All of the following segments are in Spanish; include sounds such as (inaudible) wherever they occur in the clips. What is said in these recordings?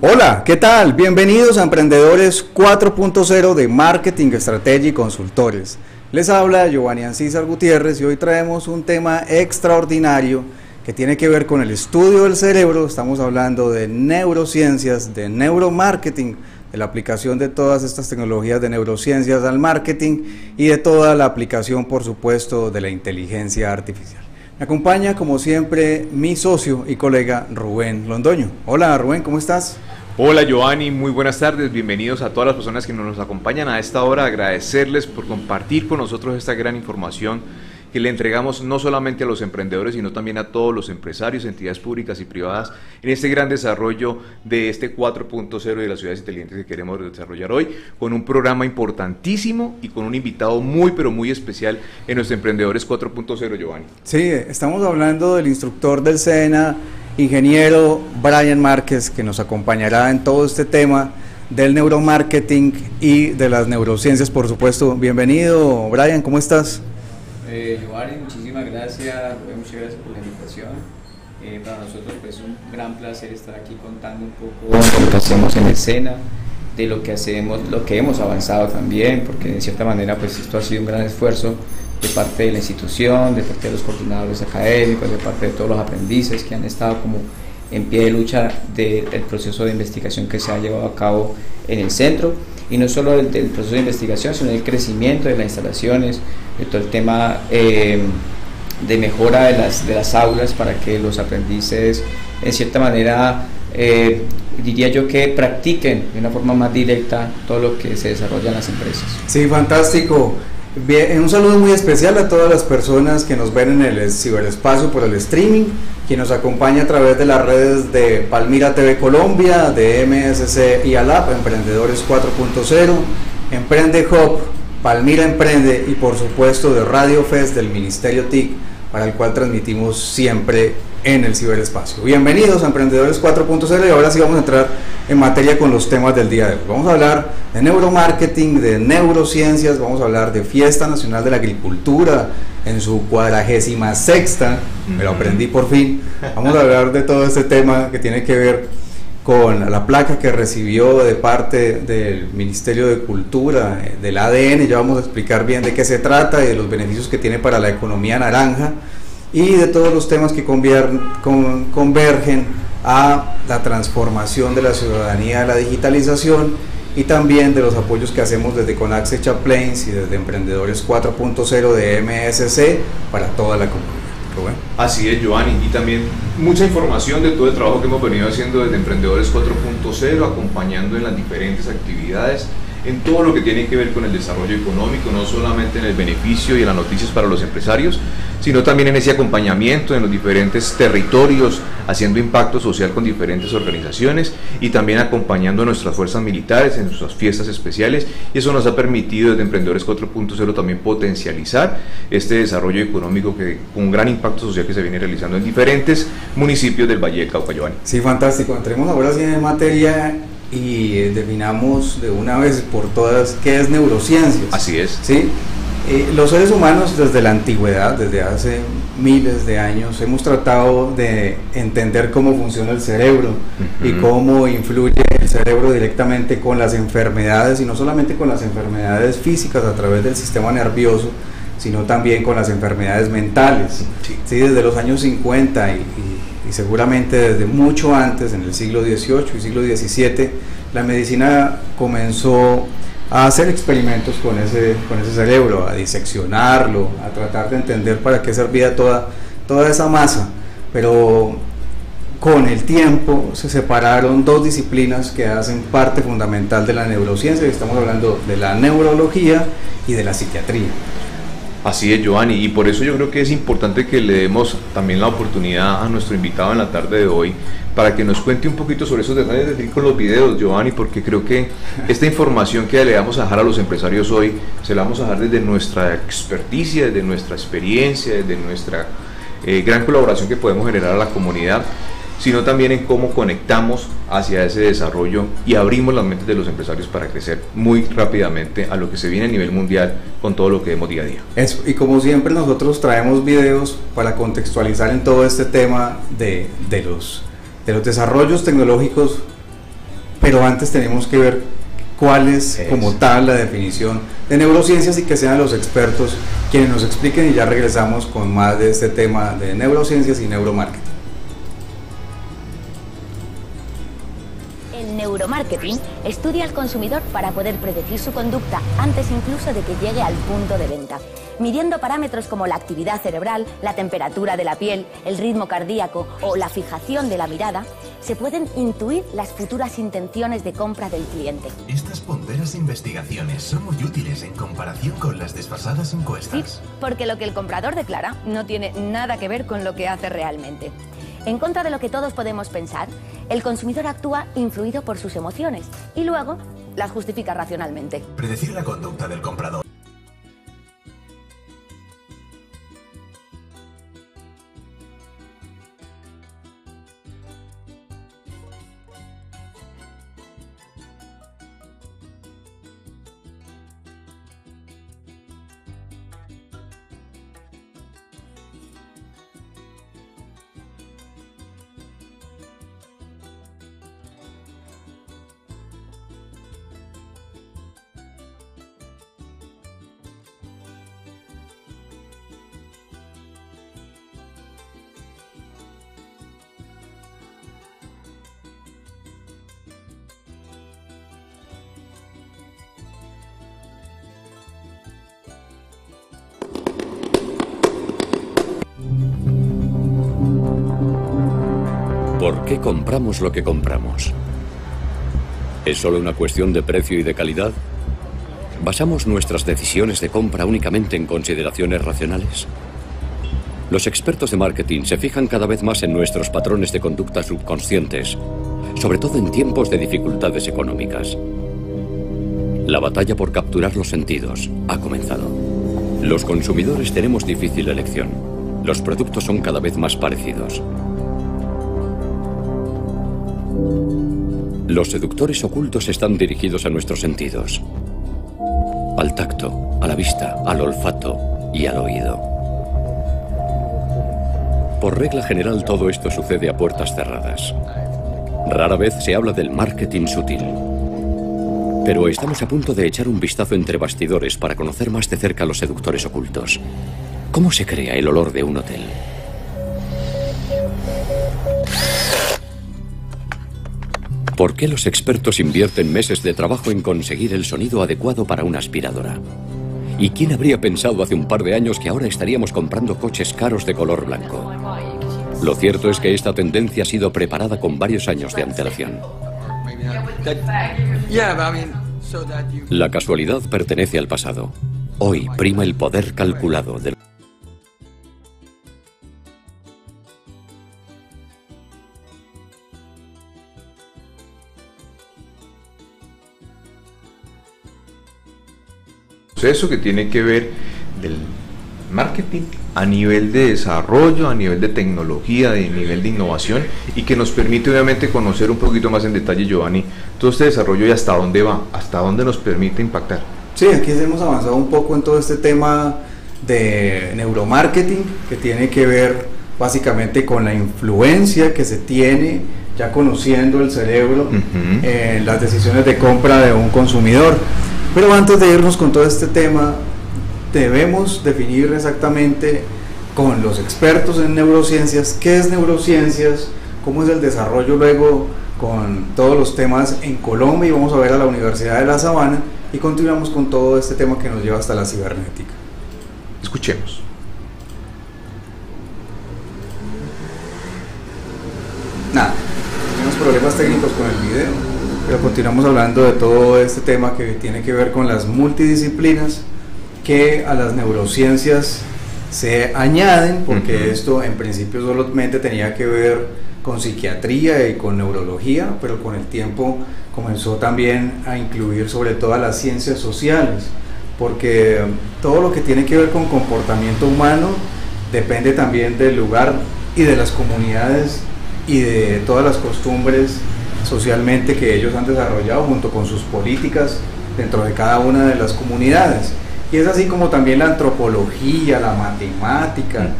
Hola, ¿qué tal? Bienvenidos a Emprendedores 4.0 de Marketing, Estrategia y Consultores. Les habla Giovanni Ancísar Gutiérrez y hoy traemos un tema extraordinario que tiene que ver con el estudio del cerebro. Estamos hablando de neurociencias, de neuromarketing, de la aplicación de todas estas tecnologías de neurociencias al marketing y de toda la aplicación, por supuesto, de la inteligencia artificial. Acompaña, como siempre, mi socio y colega Rubén Londoño. Hola Rubén, ¿cómo estás? Hola Giovanni, muy buenas tardes, bienvenidos a todas las personas que nos acompañan a esta hora, agradecerles por compartir con nosotros esta gran información que le entregamos no solamente a los emprendedores, sino también a todos los empresarios, entidades públicas y privadas en este gran desarrollo de este 4.0 de las ciudades inteligentes que queremos desarrollar hoy, con un programa importantísimo y con un invitado muy, pero muy especial en nuestro Emprendedores 4.0, Giovanni. Sí, estamos hablando del instructor del SENA, ingeniero Brian Márquez, que nos acompañará en todo este tema del neuromarketing y de las neurociencias, por supuesto. Bienvenido, Brian, ¿cómo estás? Eh, muchísimas gracias, muchas gracias por la invitación. Eh, para nosotros pues, es un gran placer estar aquí contando un poco de lo que hacemos en escena, de lo que hacemos, lo que hemos avanzado también, porque de cierta manera pues esto ha sido un gran esfuerzo de parte de la institución, de parte de los coordinadores académicos, de parte de todos los aprendices que han estado como en pie de lucha del proceso de investigación que se ha llevado a cabo en el centro y no solo del, proceso de investigación, sino del crecimiento de las instalaciones, todo el tema eh, de mejora de las, de las aulas para que los aprendices, en cierta manera, eh, diría yo que practiquen de una forma más directa todo lo que se desarrolla en las empresas. Sí, fantástico. Bien, un saludo muy especial a todas las personas que nos ven en el ciberespacio por el streaming, quien nos acompaña a través de las redes de Palmira TV Colombia, de MSC y ALAP, Emprendedores 4.0, Emprende Hub, Palmira Emprende y por supuesto de Radio Fest del Ministerio TIC, para el cual transmitimos siempre en el ciberespacio. Bienvenidos a Emprendedores 4.0 y ahora sí vamos a entrar en materia con los temas del día de hoy. Vamos a hablar de neuromarketing, de neurociencias, vamos a hablar de Fiesta Nacional de la Agricultura en su cuadragésima sexta, me lo aprendí por fin. Vamos a hablar de todo este tema que tiene que ver con la placa que recibió de parte del Ministerio de Cultura, eh, del ADN, ya vamos a explicar bien de qué se trata y de los beneficios que tiene para la economía naranja y de todos los temas que convergen a la transformación de la ciudadanía, a la digitalización y también de los apoyos que hacemos desde Conaxe Chaplains y desde Emprendedores 4.0 de MSC para toda la comunidad. Así es, Giovanni, y también mucha información de todo el trabajo que hemos venido haciendo desde Emprendedores 4.0, acompañando en las diferentes actividades en todo lo que tiene que ver con el desarrollo económico, no solamente en el beneficio y en las noticias para los empresarios, sino también en ese acompañamiento en los diferentes territorios, haciendo impacto social con diferentes organizaciones y también acompañando a nuestras fuerzas militares en sus fiestas especiales. Y eso nos ha permitido desde Emprendedores 4.0 también potencializar este desarrollo económico que con un gran impacto social que se viene realizando en diferentes municipios del Valle de Cauca, Sí, fantástico. Entremos ahora sí en materia y definamos de una vez por todas qué es neurociencias. Así es. ¿sí? Eh, los seres humanos desde la antigüedad, desde hace miles de años, hemos tratado de entender cómo funciona el cerebro y cómo influye el cerebro directamente con las enfermedades y no solamente con las enfermedades físicas a través del sistema nervioso, sino también con las enfermedades mentales. Sí. desde los años 50 y y seguramente desde mucho antes, en el siglo XVIII y siglo XVII, la medicina comenzó a hacer experimentos con ese, con ese cerebro, a diseccionarlo, a tratar de entender para qué servía toda, toda esa masa. Pero con el tiempo se separaron dos disciplinas que hacen parte fundamental de la neurociencia, y estamos hablando de la neurología y de la psiquiatría. Así es, Giovanni, y por eso yo creo que es importante que le demos también la oportunidad a nuestro invitado en la tarde de hoy para que nos cuente un poquito sobre esos detalles de con los videos, Giovanni, porque creo que esta información que le vamos a dejar a los empresarios hoy, se la vamos a dejar desde nuestra experticia, desde nuestra experiencia, desde nuestra eh, gran colaboración que podemos generar a la comunidad sino también en cómo conectamos hacia ese desarrollo y abrimos las mentes de los empresarios para crecer muy rápidamente a lo que se viene a nivel mundial con todo lo que vemos día a día. Eso, y como siempre nosotros traemos videos para contextualizar en todo este tema de, de los, de los desarrollos tecnológicos pero antes tenemos que ver cuál es como tal la definición de neurociencias y que sean los expertos quienes nos expliquen y ya regresamos con más de este tema de neurociencias y neuromarketing. Neuromarketing estudia al consumidor para poder predecir su conducta antes incluso de que llegue al punto de venta midiendo parámetros como la actividad cerebral, la temperatura de la piel, el ritmo cardíaco o la fijación de la mirada, se pueden intuir las futuras intenciones de compra del cliente. Estas ponderas investigaciones son muy útiles en comparación con las desfasadas encuestas. Sí, porque lo que el comprador declara no tiene nada que ver con lo que hace realmente. En contra de lo que todos podemos pensar, el consumidor actúa influido por sus emociones y luego las justifica racionalmente. Predecir la conducta del comprador compramos lo que compramos? ¿Es solo una cuestión de precio y de calidad? ¿Basamos nuestras decisiones de compra únicamente en consideraciones racionales? Los expertos de marketing se fijan cada vez más en nuestros patrones de conducta subconscientes, sobre todo en tiempos de dificultades económicas. La batalla por capturar los sentidos ha comenzado. Los consumidores tenemos difícil elección. Los productos son cada vez más parecidos. Los seductores ocultos están dirigidos a nuestros sentidos. Al tacto, a la vista, al olfato y al oído. Por regla general todo esto sucede a puertas cerradas. Rara vez se habla del marketing sutil. Pero estamos a punto de echar un vistazo entre bastidores para conocer más de cerca a los seductores ocultos. ¿Cómo se crea el olor de un hotel? ¿Por qué los expertos invierten meses de trabajo en conseguir el sonido adecuado para una aspiradora? ¿Y quién habría pensado hace un par de años que ahora estaríamos comprando coches caros de color blanco? Lo cierto es que esta tendencia ha sido preparada con varios años de antelación. La casualidad pertenece al pasado. Hoy prima el poder calculado del proceso que tiene que ver del marketing a nivel de desarrollo, a nivel de tecnología, a nivel de innovación y que nos permite obviamente conocer un poquito más en detalle, Giovanni, todo este desarrollo y hasta dónde va, hasta dónde nos permite impactar. Sí, aquí hemos avanzado un poco en todo este tema de neuromarketing que tiene que ver básicamente con la influencia que se tiene ya conociendo el cerebro en las decisiones de compra de un consumidor. Pero antes de irnos con todo este tema, debemos definir exactamente con los expertos en neurociencias qué es neurociencias, cómo es el desarrollo luego con todos los temas en Colombia y vamos a ver a la Universidad de La Sabana y continuamos con todo este tema que nos lleva hasta la cibernética. Escuchemos. Nada, tenemos problemas técnicos con el video. Pero continuamos hablando de todo este tema que tiene que ver con las multidisciplinas que a las neurociencias se añaden, porque esto en principio solamente tenía que ver con psiquiatría y con neurología, pero con el tiempo comenzó también a incluir sobre todo a las ciencias sociales, porque todo lo que tiene que ver con comportamiento humano depende también del lugar y de las comunidades y de todas las costumbres socialmente que ellos han desarrollado junto con sus políticas dentro de cada una de las comunidades. Y es así como también la antropología, la matemática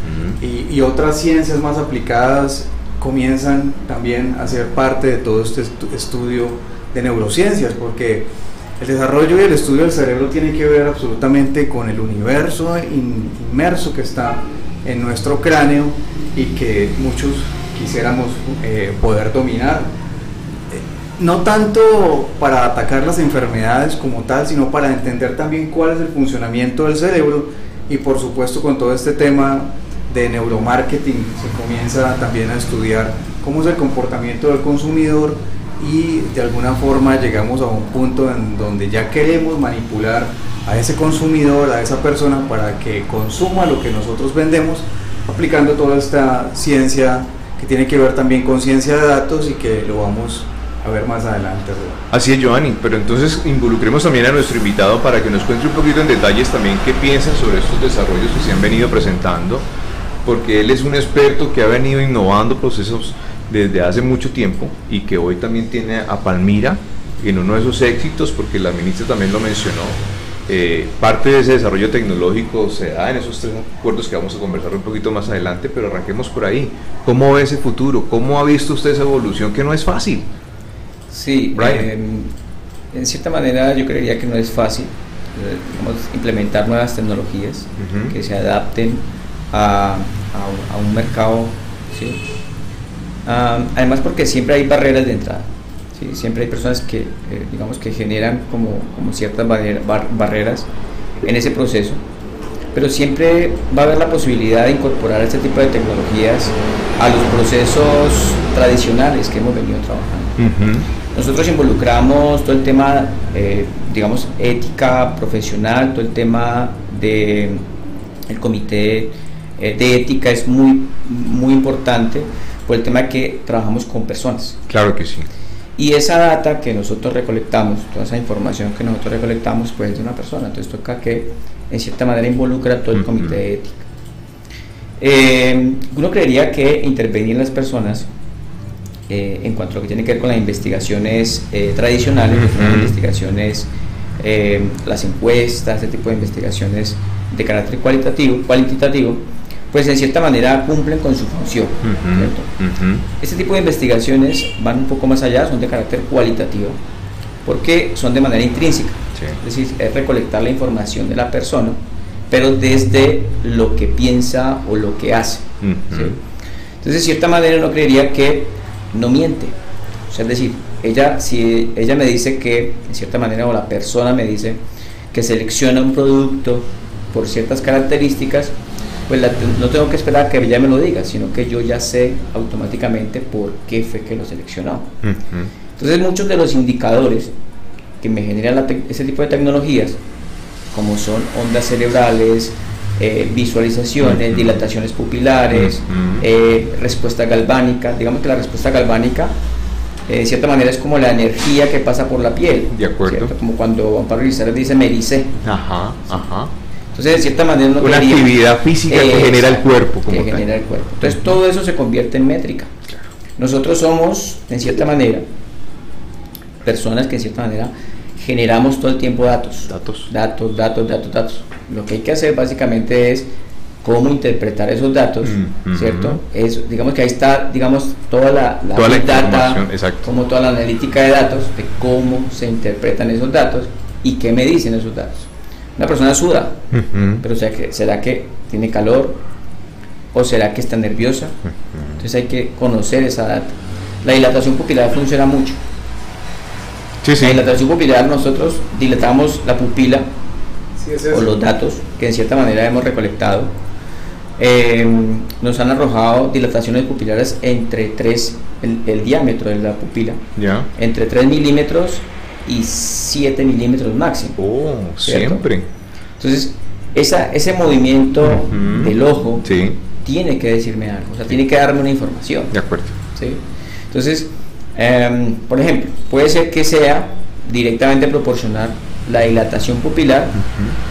y, otras ciencias más aplicadas comienzan también a ser parte de todo este estudio de neurociencias, porque el desarrollo y el estudio del cerebro tiene que ver absolutamente con el universo inmerso que está en nuestro cráneo y que muchos quisiéramos eh, poder dominar. No tanto para atacar las enfermedades como tal, sino para entender también cuál es el funcionamiento del cerebro. Y por supuesto con todo este tema de neuromarketing se comienza también a estudiar cómo es el comportamiento del consumidor y de alguna forma llegamos a un punto en donde ya queremos manipular a ese consumidor, a esa persona para que consuma lo que nosotros vendemos, aplicando toda esta ciencia que tiene que ver también con ciencia de datos y que lo vamos ver más adelante. Así es, Giovanni, pero entonces involucremos también a nuestro invitado para que nos cuente un poquito en detalles también qué piensa sobre estos desarrollos que se han venido presentando, porque él es un experto que ha venido innovando procesos desde hace mucho tiempo y que hoy también tiene a Palmira en uno de esos éxitos, porque la ministra también lo mencionó, eh, parte de ese desarrollo tecnológico se da en esos tres acuerdos que vamos a conversar un poquito más adelante, pero arranquemos por ahí. ¿Cómo ve ese futuro? ¿Cómo ha visto usted esa evolución que no es fácil? Sí, eh, en cierta manera yo creería que no es fácil eh, implementar nuevas tecnologías que se adapten a, a, un mercado. ¿sí? Ah, además porque siempre hay barreras de entrada. Siempre hay personas que, eh, digamos, que generan como, como ciertas barreras en ese proceso, pero siempre va a haber la posibilidad de incorporar este tipo de tecnologías a los procesos tradicionales que hemos venido trabajando. Nosotros involucramos todo el tema, eh, digamos, ética profesional, todo el tema de el comité eh, de ética es muy, muy importante por el tema que trabajamos con personas. Claro que sí. Y esa data que nosotros recolectamos, toda esa información que nosotros recolectamos, pues es de una persona. Entonces toca que en cierta manera involucra a todo el comité de ética. Eh, uno creería que intervenir en las personas eh, en cuanto a lo que tiene que ver con las investigaciones eh, tradicionales, las investigaciones, las encuestas, ese tipo de investigaciones de carácter cualitativo, cualitativo pues en cierta manera cumplen con su función. Este tipo de investigaciones van un poco más allá, son de carácter cualitativo, porque son de manera intrínseca, es decir, es recolectar la información de la persona, pero desde lo que piensa o lo que hace. Entonces, de cierta manera, no creería que no miente. O sea, es decir, ella, si ella me dice que, en cierta manera, o la persona me dice que selecciona un producto por ciertas características, pues no tengo que esperar a que ella me lo diga, sino que yo ya sé automáticamente por qué fue que lo seleccionó. Entonces muchos de los indicadores que me generan ese tipo de tecnologías, como son ondas cerebrales, eh, visualizaciones, dilataciones pupilares, eh, respuesta galvánica, digamos que la respuesta galvánica eh, de cierta manera es como la energía que pasa por la piel. De acuerdo. Como cuando Amparo Lizarra dice me dice. Ajá, ajá. Entonces, de cierta manera, una actividad física que genera el cuerpo. Como que genera el cuerpo. Entonces, todo eso se convierte en métrica. Nosotros somos, en cierta manera, personas que en cierta manera generamos todo el tiempo datos. Datos. Datos, datos, datos, datos. Lo que hay que hacer básicamente es cómo interpretar esos datos, ¿cierto? Es, digamos que ahí está, digamos, toda la, la, toda la data, exacto. como toda la analítica de datos, de cómo se interpretan esos datos y qué me dicen esos datos. Una persona suda, pero sea que, ¿será que tiene calor? ¿O será que está nerviosa? Entonces hay que conocer esa data. La dilatación pupilar funciona mucho. Sí, sí. La dilatación pupilar nosotros dilatamos la pupila o los datos que en cierta manera hemos recolectado. Em, nos han arrojado dilataciones pupilares entre 3, el, diámetro de la pupila, ya entre 3 milímetros y 7 milímetros máximo. Oh, siempre. Entonces, esa, ese movimiento del ojo tiene que decirme algo, o sea, tiene que darme una información. De acuerdo. ¿sí? Entonces, em, por ejemplo, puede ser que sea directamente proporcional la dilatación pupilar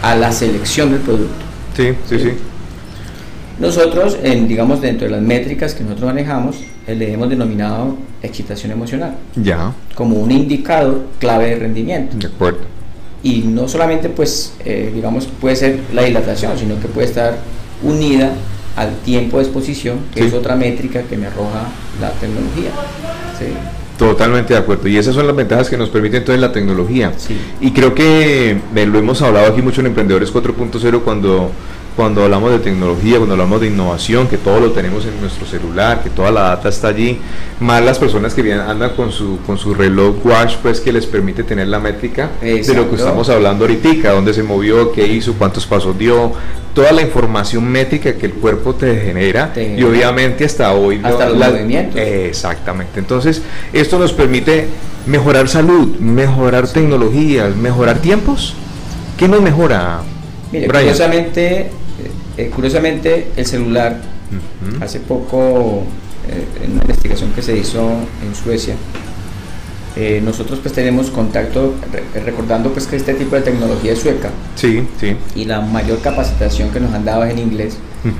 a la selección del producto. Sí, sí, sí. Nosotros, en, digamos, dentro de las métricas que nosotros manejamos, eh, le hemos denominado excitación emocional. Ya. Como un indicador clave de rendimiento. De acuerdo. Y no solamente, pues, eh, digamos, puede ser la dilatación, sino que puede estar unida al tiempo de exposición, que es otra métrica que me arroja la tecnología. Totalmente de acuerdo. Y esas son las ventajas que nos permite entonces la tecnología. Y creo que eh, lo hemos hablado aquí mucho en Emprendedores 4.0 cuando cuando hablamos de tecnología, cuando hablamos de innovación, que todo lo tenemos en nuestro celular, que toda la data está allí, más las personas que vienen, andan con su, con su reloj watch, pues que les permite tener la métrica de lo que estamos hablando ahorita, dónde se movió, qué hizo, cuántos pasos dio, toda la información métrica que el cuerpo te genera y obviamente hasta hoy hasta los movimientos. exactamente. Entonces esto nos permite mejorar salud mejorar tecnologías mejorar tiempos. ¿qué nos mejora Mire, curiosamente eh, curiosamente, el celular, hace poco, eh, en una investigación que se hizo en Suecia, eh, nosotros pues tenemos contacto, recordando pues que este tipo de tecnología es sueca. Sí, sí. Y la mayor capacitación que nos han dado es en inglés.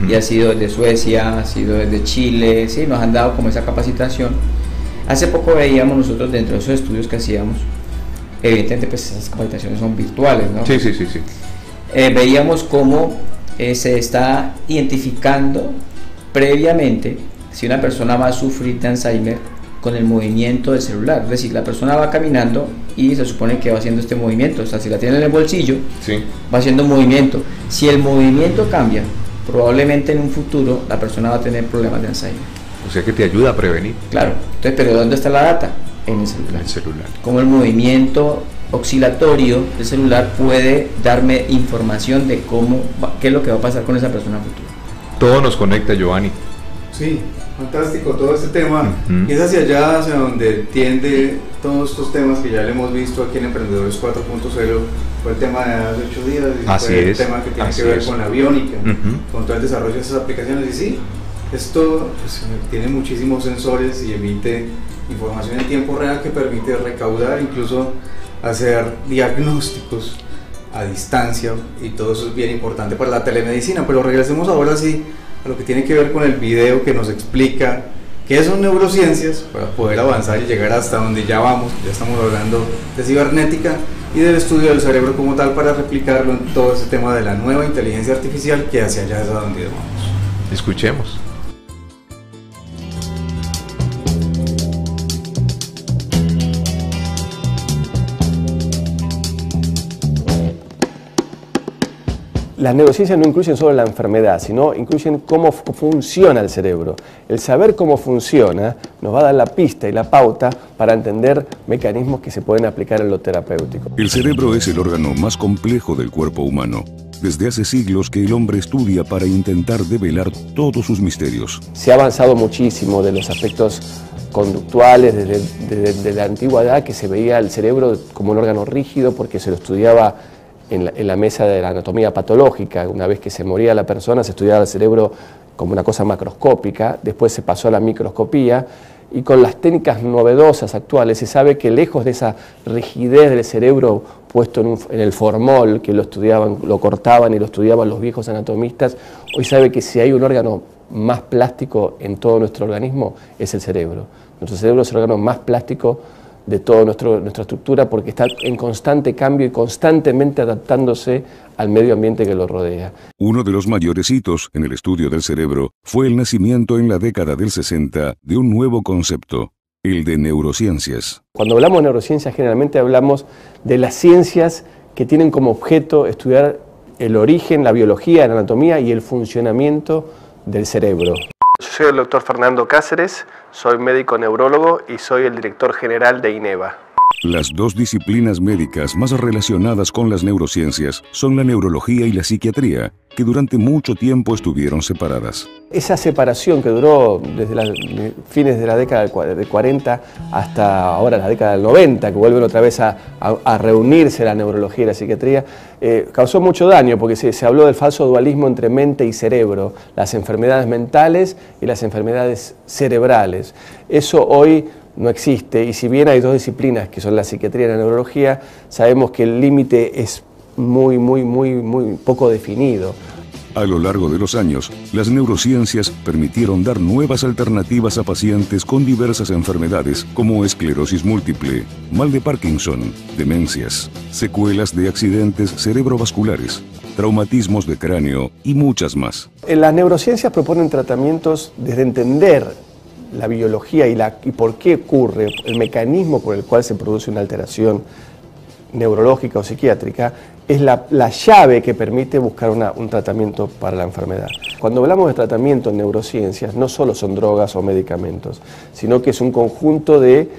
Y ha sido desde Suecia, ha sido desde Chile, sí, nos han dado como esa capacitación. Hace poco veíamos nosotros dentro de esos estudios que hacíamos, evidentemente pues esas capacitaciones son virtuales, ¿no? Sí, sí, sí, sí. veíamos cómo eh, se está identificando previamente si una persona va a sufrir de Alzheimer con el movimiento del celular. Es decir, la persona va caminando y se supone que va haciendo este movimiento. O sea, si la tiene en el bolsillo, va haciendo un movimiento. Si el movimiento cambia, probablemente en un futuro la persona va a tener problemas de Alzheimer. O sea que te ayuda a prevenir. Claro. Entonces, pero ¿dónde está la data? En el celular. El celular. Como el movimiento oscilatorio del celular puede darme información de cómo, qué es lo que va a pasar con esa persona futura. Todo nos conecta, Giovanni. Sí, fantástico todo este tema. Y es hacia allá, hacia donde tiende todos estos temas que ya le hemos visto aquí en Emprendedores 4.0. Fue el tema de hace 8 días, Así fue es. el tema que tiene que ver con la biónica, con todo el desarrollo de esas aplicaciones. Y sí, esto pues, tiene muchísimos sensores y emite información en tiempo real que permite recaudar incluso hacer diagnósticos a distancia y todo eso es bien importante para la telemedicina. Pero regresemos ahora sí a lo que tiene que ver con el video que nos explica qué son neurociencias para poder avanzar y llegar hasta donde ya vamos. Ya estamos hablando de cibernética y del estudio del cerebro como tal para replicarlo en todo ese tema de la nueva inteligencia artificial que hacia allá es a donde vamos. Escuchemos. Las neurociencias no incluyen solo la enfermedad, sino incluyen cómo funciona el cerebro. El saber cómo funciona nos va a dar la pista y la pauta para entender mecanismos que se pueden aplicar en lo terapéutico. El cerebro es el órgano más complejo del cuerpo humano. Desde hace siglos que el hombre estudia para intentar develar todos sus misterios. Se ha avanzado muchísimo de los aspectos conductuales desde, desde la antigüedad que se veía el cerebro como un órgano rígido porque se lo estudiaba en la, mesa de la anatomía patológica. Una vez que se moría la persona, se estudiaba el cerebro como una cosa macroscópica, después se pasó a la microscopía y con las técnicas novedosas actuales se sabe que lejos de esa rigidez del cerebro puesto en, en, el formol, que lo estudiaban, lo cortaban y lo estudiaban los viejos anatomistas, hoy sabe que si hay un órgano más plástico en todo nuestro organismo es el cerebro. Nuestro cerebro es el órgano más plástico de toda nuestra estructura porque está en constante cambio y constantemente adaptándose al medio ambiente que lo rodea. Uno de los mayores hitos en el estudio del cerebro fue el nacimiento en la década del 60 de un nuevo concepto, el de neurociencias. Cuando hablamos de neurociencias generalmente hablamos de las ciencias que tienen como objeto estudiar el origen, la biología, la anatomía y el funcionamiento del cerebro. Yo soy el doctor Fernando Cáceres, soy médico neurólogo y soy el director general de INEVA. Las dos disciplinas médicas más relacionadas con las neurociencias son la neurología y la psiquiatría, que durante mucho tiempo estuvieron separadas. Esa separación que duró desde los fines de la década del 40 hasta ahora la década del 90, que vuelven otra vez a, reunirse la neurología y la psiquiatría, eh, causó mucho daño porque se, se habló del falso dualismo entre mente y cerebro, las enfermedades mentales y las enfermedades cerebrales. Eso hoy no existe y si bien hay dos disciplinas que son la psiquiatría y la neurología, sabemos que el límite es muy, muy, muy, muy poco definido. A lo largo de los años, las neurociencias permitieron dar nuevas alternativas a pacientes con diversas enfermedades como esclerosis múltiple, mal de Parkinson, demencias, secuelas de accidentes cerebrovasculares, traumatismos de cráneo y muchas más. En las neurociencias proponen tratamientos desde entender la biología y, la, y por qué ocurre, el mecanismo por el cual se produce una alteración neurológica o psiquiátrica, es la, llave que permite buscar un tratamiento para la enfermedad. Cuando hablamos de tratamiento en neurociencias, no solo son drogas o medicamentos, sino que es un conjunto de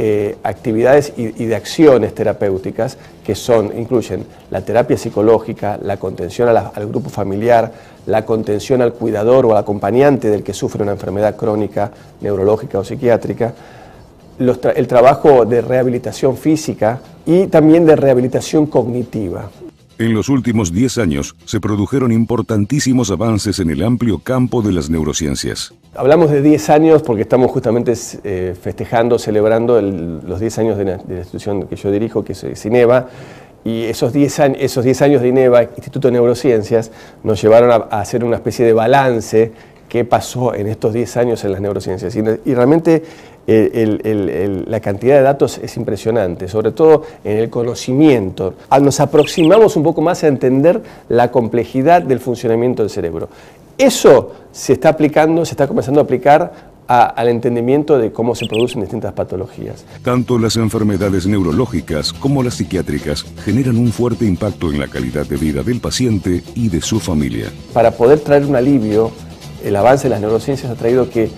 eh, actividades y, de acciones terapéuticas que son, incluyen la terapia psicológica, la contención al grupo familiar, la contención al cuidador o al acompañante del que sufre una enfermedad crónica, neurológica o psiquiátrica, el trabajo de rehabilitación física y también de rehabilitación cognitiva. En los últimos 10 años se produjeron importantísimos avances en el amplio campo de las neurociencias. Hablamos de 10 años porque estamos justamente eh, festejando, celebrando los 10 años de la, institución que yo dirijo, que es CINEVA, y esos 10 años, esos años de INEVA, Instituto de Neurociencias, nos llevaron a, hacer una especie de balance qué pasó en estos 10 años en las neurociencias. y realmente la cantidad de datos es impresionante, sobre todo en el conocimiento. Ah, nos aproximamos un poco más a entender la complejidad del funcionamiento del cerebro. Eso se está aplicando, se está comenzando a aplicar al entendimiento de cómo se producen distintas patologías. Tanto las enfermedades neurológicas como las psiquiátricas generan un fuerte impacto en la calidad de vida del paciente y de su familia. Para poder traer un alivio, el avance de las neurociencias ha traído que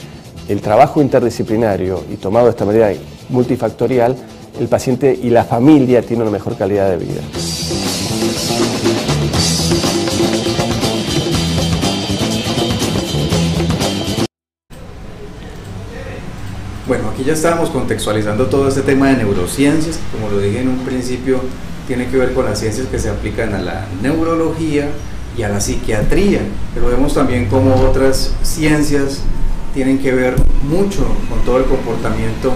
el trabajo interdisciplinario y tomado de esta manera multifactorial, el paciente y la familia tienen una mejor calidad de vida. Bueno, aquí ya estábamos contextualizando todo este tema de neurociencias, como lo dije en un principio, tiene que ver con las ciencias que se aplican a la neurología y a la psiquiatría, pero vemos también como otras ciencias tienen que ver mucho con todo el comportamiento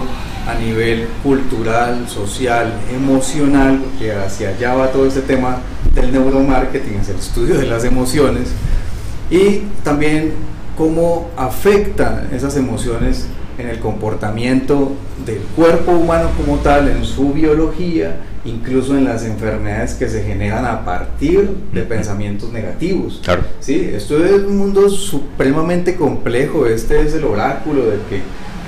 a nivel cultural, social, emocional, porque hacia allá va todo este tema del neuromarketing, es el estudio de las emociones, y también cómo afectan esas emociones en el comportamiento del cuerpo humano como tal, en su biología, incluso en las enfermedades que se generan a partir de pensamientos negativos. Claro. Sí, esto es un mundo supremamente complejo, este es el oráculo del que,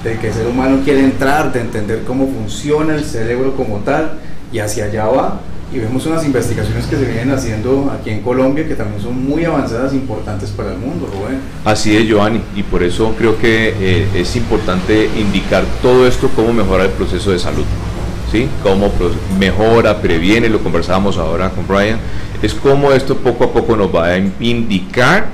del que el ser humano quiere entrar, de entender cómo funciona el cerebro como tal, y hacia allá va y vemos unas investigaciones que se vienen haciendo aquí en Colombia que también son muy avanzadas e importantes para el mundo, Rubén. Así es, Giovanni, y por eso creo que eh, es importante indicar todo esto, cómo mejorar el proceso de salud, ¿sí? Cómo mejora, previene, lo conversábamos ahora con Brian, es cómo esto poco a poco nos va a indicar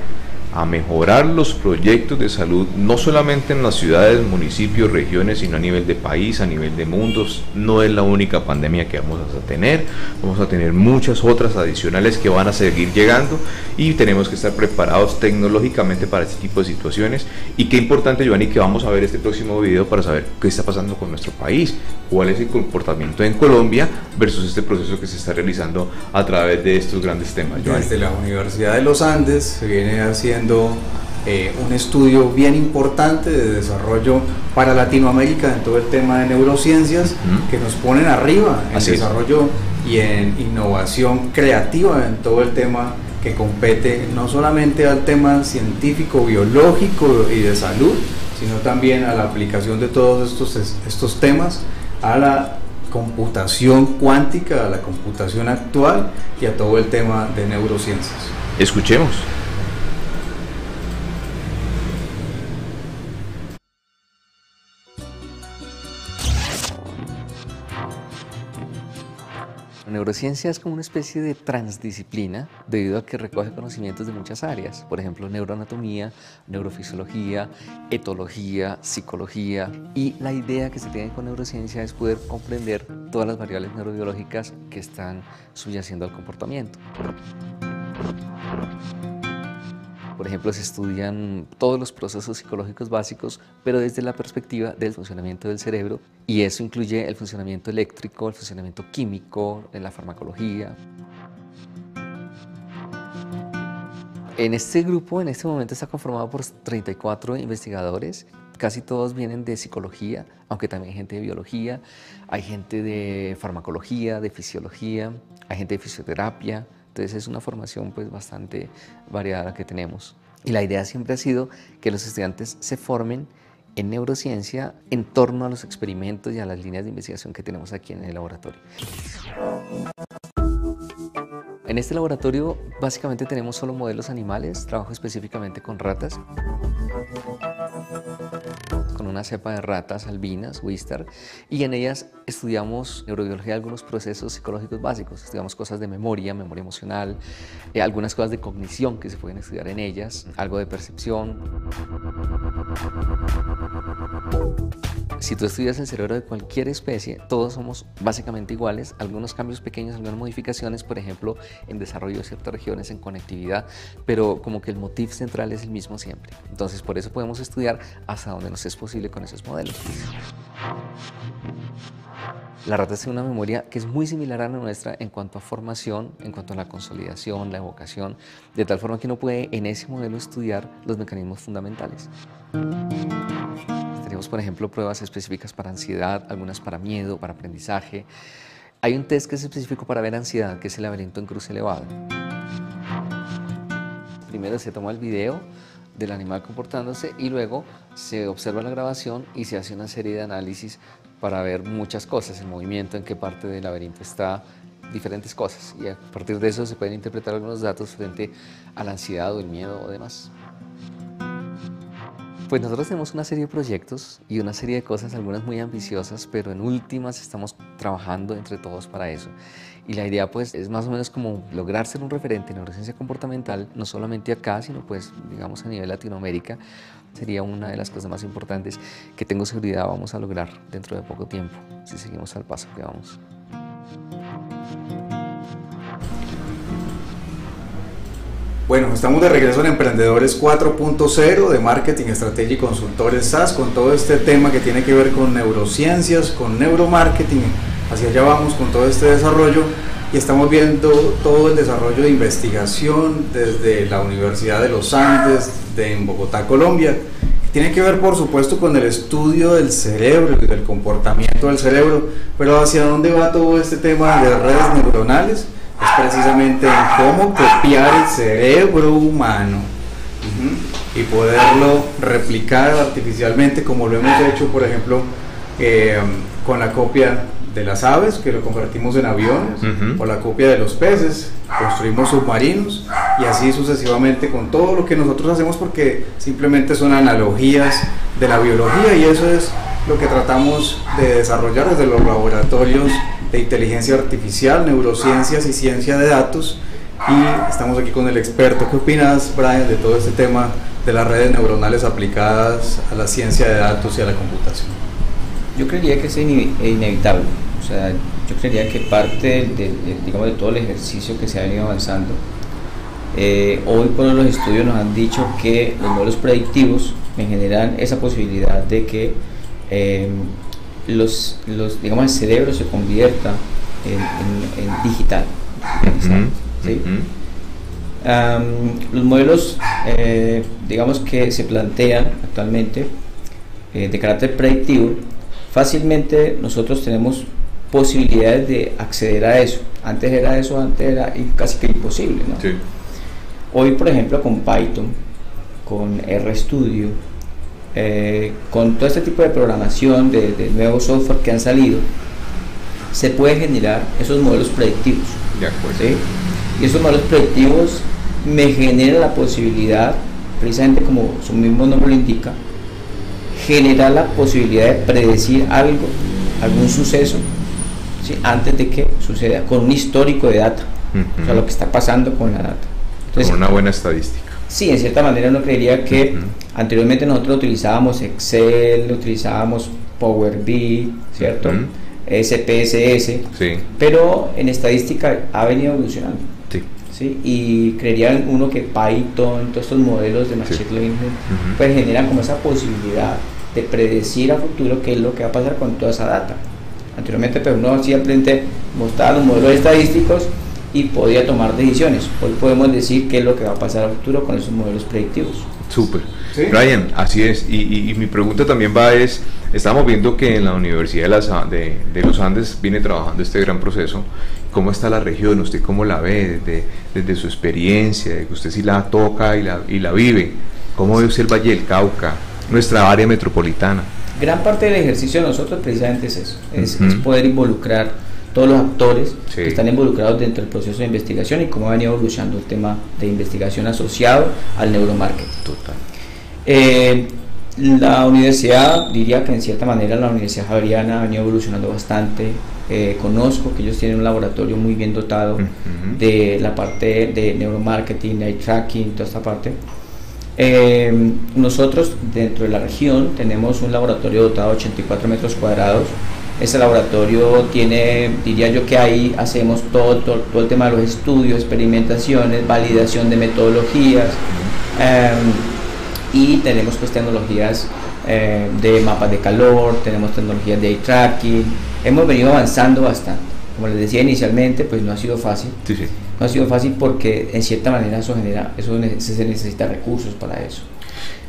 a mejorar los proyectos de salud, no solamente en las ciudades, municipios, regiones, sino a nivel de país, a nivel de mundos. No es la única pandemia que vamos a tener, vamos a tener muchas otras adicionales que van a seguir llegando y tenemos que estar preparados tecnológicamente para este tipo de situaciones. Y qué importante, Giovanni, que vamos a ver este próximo video para saber qué está pasando con nuestro país, cuál es el comportamiento en Colombia versus este proceso que se está realizando a través de estos grandes temas. Desde la Universidad de los Andes se viene haciendo eh, un estudio bien importante de desarrollo para Latinoamérica en todo el tema de neurociencias que nos ponen arriba en desarrollo y en innovación creativa en todo el tema que compete no solamente al tema científico, biológico y de salud, sino también a la aplicación de todos estos, estos temas a la computación cuántica, a la computación actual y a todo el tema de neurociencias. Escuchemos. Neurociencia es como una especie de transdisciplina debido a que recoge conocimientos de muchas áreas, por ejemplo, neuroanatomía, neurofisiología, etología, psicología. Y la idea que se tiene con neurociencia es poder comprender todas las variables neurobiológicas que están subyaciendo al comportamiento. Por ejemplo, se estudian todos los procesos psicológicos básicos, pero desde la perspectiva del funcionamiento del cerebro, y eso incluye el funcionamiento eléctrico, el funcionamiento químico, la farmacología. En este grupo, en este momento, está conformado por 34 investigadores. Casi todos vienen de psicología, aunque también hay gente de biología, hay gente de farmacología, de fisiología, hay gente de fisioterapia, entonces es una formación pues bastante variada que tenemos. Y la idea siempre ha sido que los estudiantes se formen en neurociencia en torno a los experimentos y a las líneas de investigación que tenemos aquí en el laboratorio. En este laboratorio básicamente tenemos solo modelos animales, trabajo específicamente con ratas una cepa de ratas albinas, Wistar, y en ellas estudiamos neurobiología algunos procesos psicológicos básicos, estudiamos cosas de memoria, memoria emocional, eh, algunas cosas de cognición que se pueden estudiar en ellas, algo de percepción. Si tú estudias el cerebro de cualquier especie, todos somos básicamente iguales, algunos cambios pequeños, algunas modificaciones, por ejemplo, en desarrollo de ciertas regiones, en conectividad, pero como que el motivo central es el mismo siempre. Entonces, por eso podemos estudiar hasta donde nos es posible con esos modelos. La rata tiene una memoria que es muy similar a la nuestra en cuanto a formación, en cuanto a la consolidación, la evocación, de tal forma que uno puede en ese modelo estudiar los mecanismos fundamentales. Tenemos, por ejemplo, pruebas específicas para ansiedad, algunas para miedo, para aprendizaje. Hay un test que es específico para ver ansiedad, que es el laberinto en cruz elevado. Primero se toma el video del animal comportándose y luego se observa la grabación y se hace una serie de análisis para ver muchas cosas, el movimiento, en qué parte del laberinto está, diferentes cosas. Y a partir de eso se pueden interpretar algunos datos frente a la ansiedad o el miedo o demás. Pues nosotros tenemos una serie de proyectos y una serie de cosas, algunas muy ambiciosas, pero en últimas estamos trabajando entre todos para eso. Y la idea pues es más o menos como lograr ser un referente en neurociencia comportamental, no solamente acá, sino pues digamos a nivel Latinoamérica, sería una de las cosas más importantes que tengo seguridad vamos a lograr dentro de poco tiempo, si seguimos al paso que vamos. Bueno, estamos de regreso en Emprendedores 4.0 de Marketing, Estrategia y Consultores SAS con todo este tema que tiene que ver con neurociencias, con neuromarketing. Hacia allá vamos con todo este desarrollo y estamos viendo todo el desarrollo de investigación desde la Universidad de los Andes, de en Bogotá, Colombia. Tiene que ver, por supuesto, con el estudio del cerebro y del comportamiento del cerebro, pero hacia dónde va todo este tema de redes neuronales es precisamente en cómo copiar el cerebro humano y poderlo replicar artificialmente como lo hemos hecho, por ejemplo, eh, con la copia de las aves, que lo convertimos en aviones, o la copia de los peces, construimos submarinos y así sucesivamente con todo lo que nosotros hacemos porque simplemente son analogías de la biología y eso es lo que tratamos de desarrollar desde los laboratorios de inteligencia artificial, neurociencias y ciencia de datos. Y estamos aquí con el experto. ¿Qué opinas, Brian, de todo este tema de las redes neuronales aplicadas a la ciencia de datos y a la computación? Yo creería que es inevitable. O sea, yo creería que parte de, digamos, de todo el ejercicio que se ha venido avanzando, eh, hoy por los estudios nos han dicho que los modelos predictivos me generan esa posibilidad de que eh, los, los, digamos, el cerebro se convierta en, digital. los modelos, eh, digamos, que se plantean actualmente eh, de carácter predictivo, fácilmente nosotros tenemos posibilidades de acceder a eso. Antes era eso, antes era casi que imposible. Hoy, por ejemplo, con Python, con RStudio, eh, con todo este tipo de programación, de, de nuevo software que han salido, se puede generar esos modelos predictivos. Y esos modelos predictivos me generan la posibilidad, precisamente como su mismo nombre lo indica, generar la posibilidad de predecir algo, algún suceso, antes de que suceda, con un histórico de data, o sea, lo que está pasando con la data. con una buena estadística. Sí, en cierta manera uno creería que anteriormente nosotros utilizábamos Excel, utilizábamos Power BI, ¿cierto? SPSS, sí. pero en estadística ha venido evolucionando. Sí. ¿sí? Y creería uno que Python, todos estos modelos de Machine Learning, pues generan como esa posibilidad de predecir a futuro qué es lo que va a pasar con toda esa data. Anteriormente, pues, uno simplemente mostraba los modelos estadísticos y podía tomar decisiones. Hoy podemos decir qué es lo que va a pasar al futuro con esos modelos predictivos. Súper. Brian, así es. Y, mi pregunta también va es, estamos viendo que en la Universidad de, las, de, los Andes viene trabajando este gran proceso. ¿Cómo está la región? ¿Usted cómo la ve desde, desde su experiencia? De que usted sí la toca y la, y la vive. ¿Cómo ve usted el Valle del Cauca? nuestra área metropolitana. Gran parte del ejercicio de nosotros precisamente es eso, es, es poder involucrar todos los actores que están involucrados dentro del proceso de investigación y cómo ha venido evolucionando el tema de investigación asociado al neuromarketing. Total. Eh, la universidad, diría que en cierta manera la Universidad Javeriana ha venido evolucionando bastante. Eh, conozco que ellos tienen un laboratorio muy bien dotado de la parte de neuromarketing, eye tracking, toda esta parte. Eh, nosotros dentro de la región tenemos un laboratorio dotado de 84 metros cuadrados. Ese laboratorio tiene, diría yo que ahí hacemos todo, todo, el tema de los estudios, experimentaciones, validación de metodologías y tenemos pues tecnologías eh, de mapas de calor, tenemos tecnologías de eye tracking, hemos venido avanzando bastante. Como les decía inicialmente, pues no ha sido fácil. No ha sido fácil porque en cierta manera eso genera, eso se necesita recursos para eso.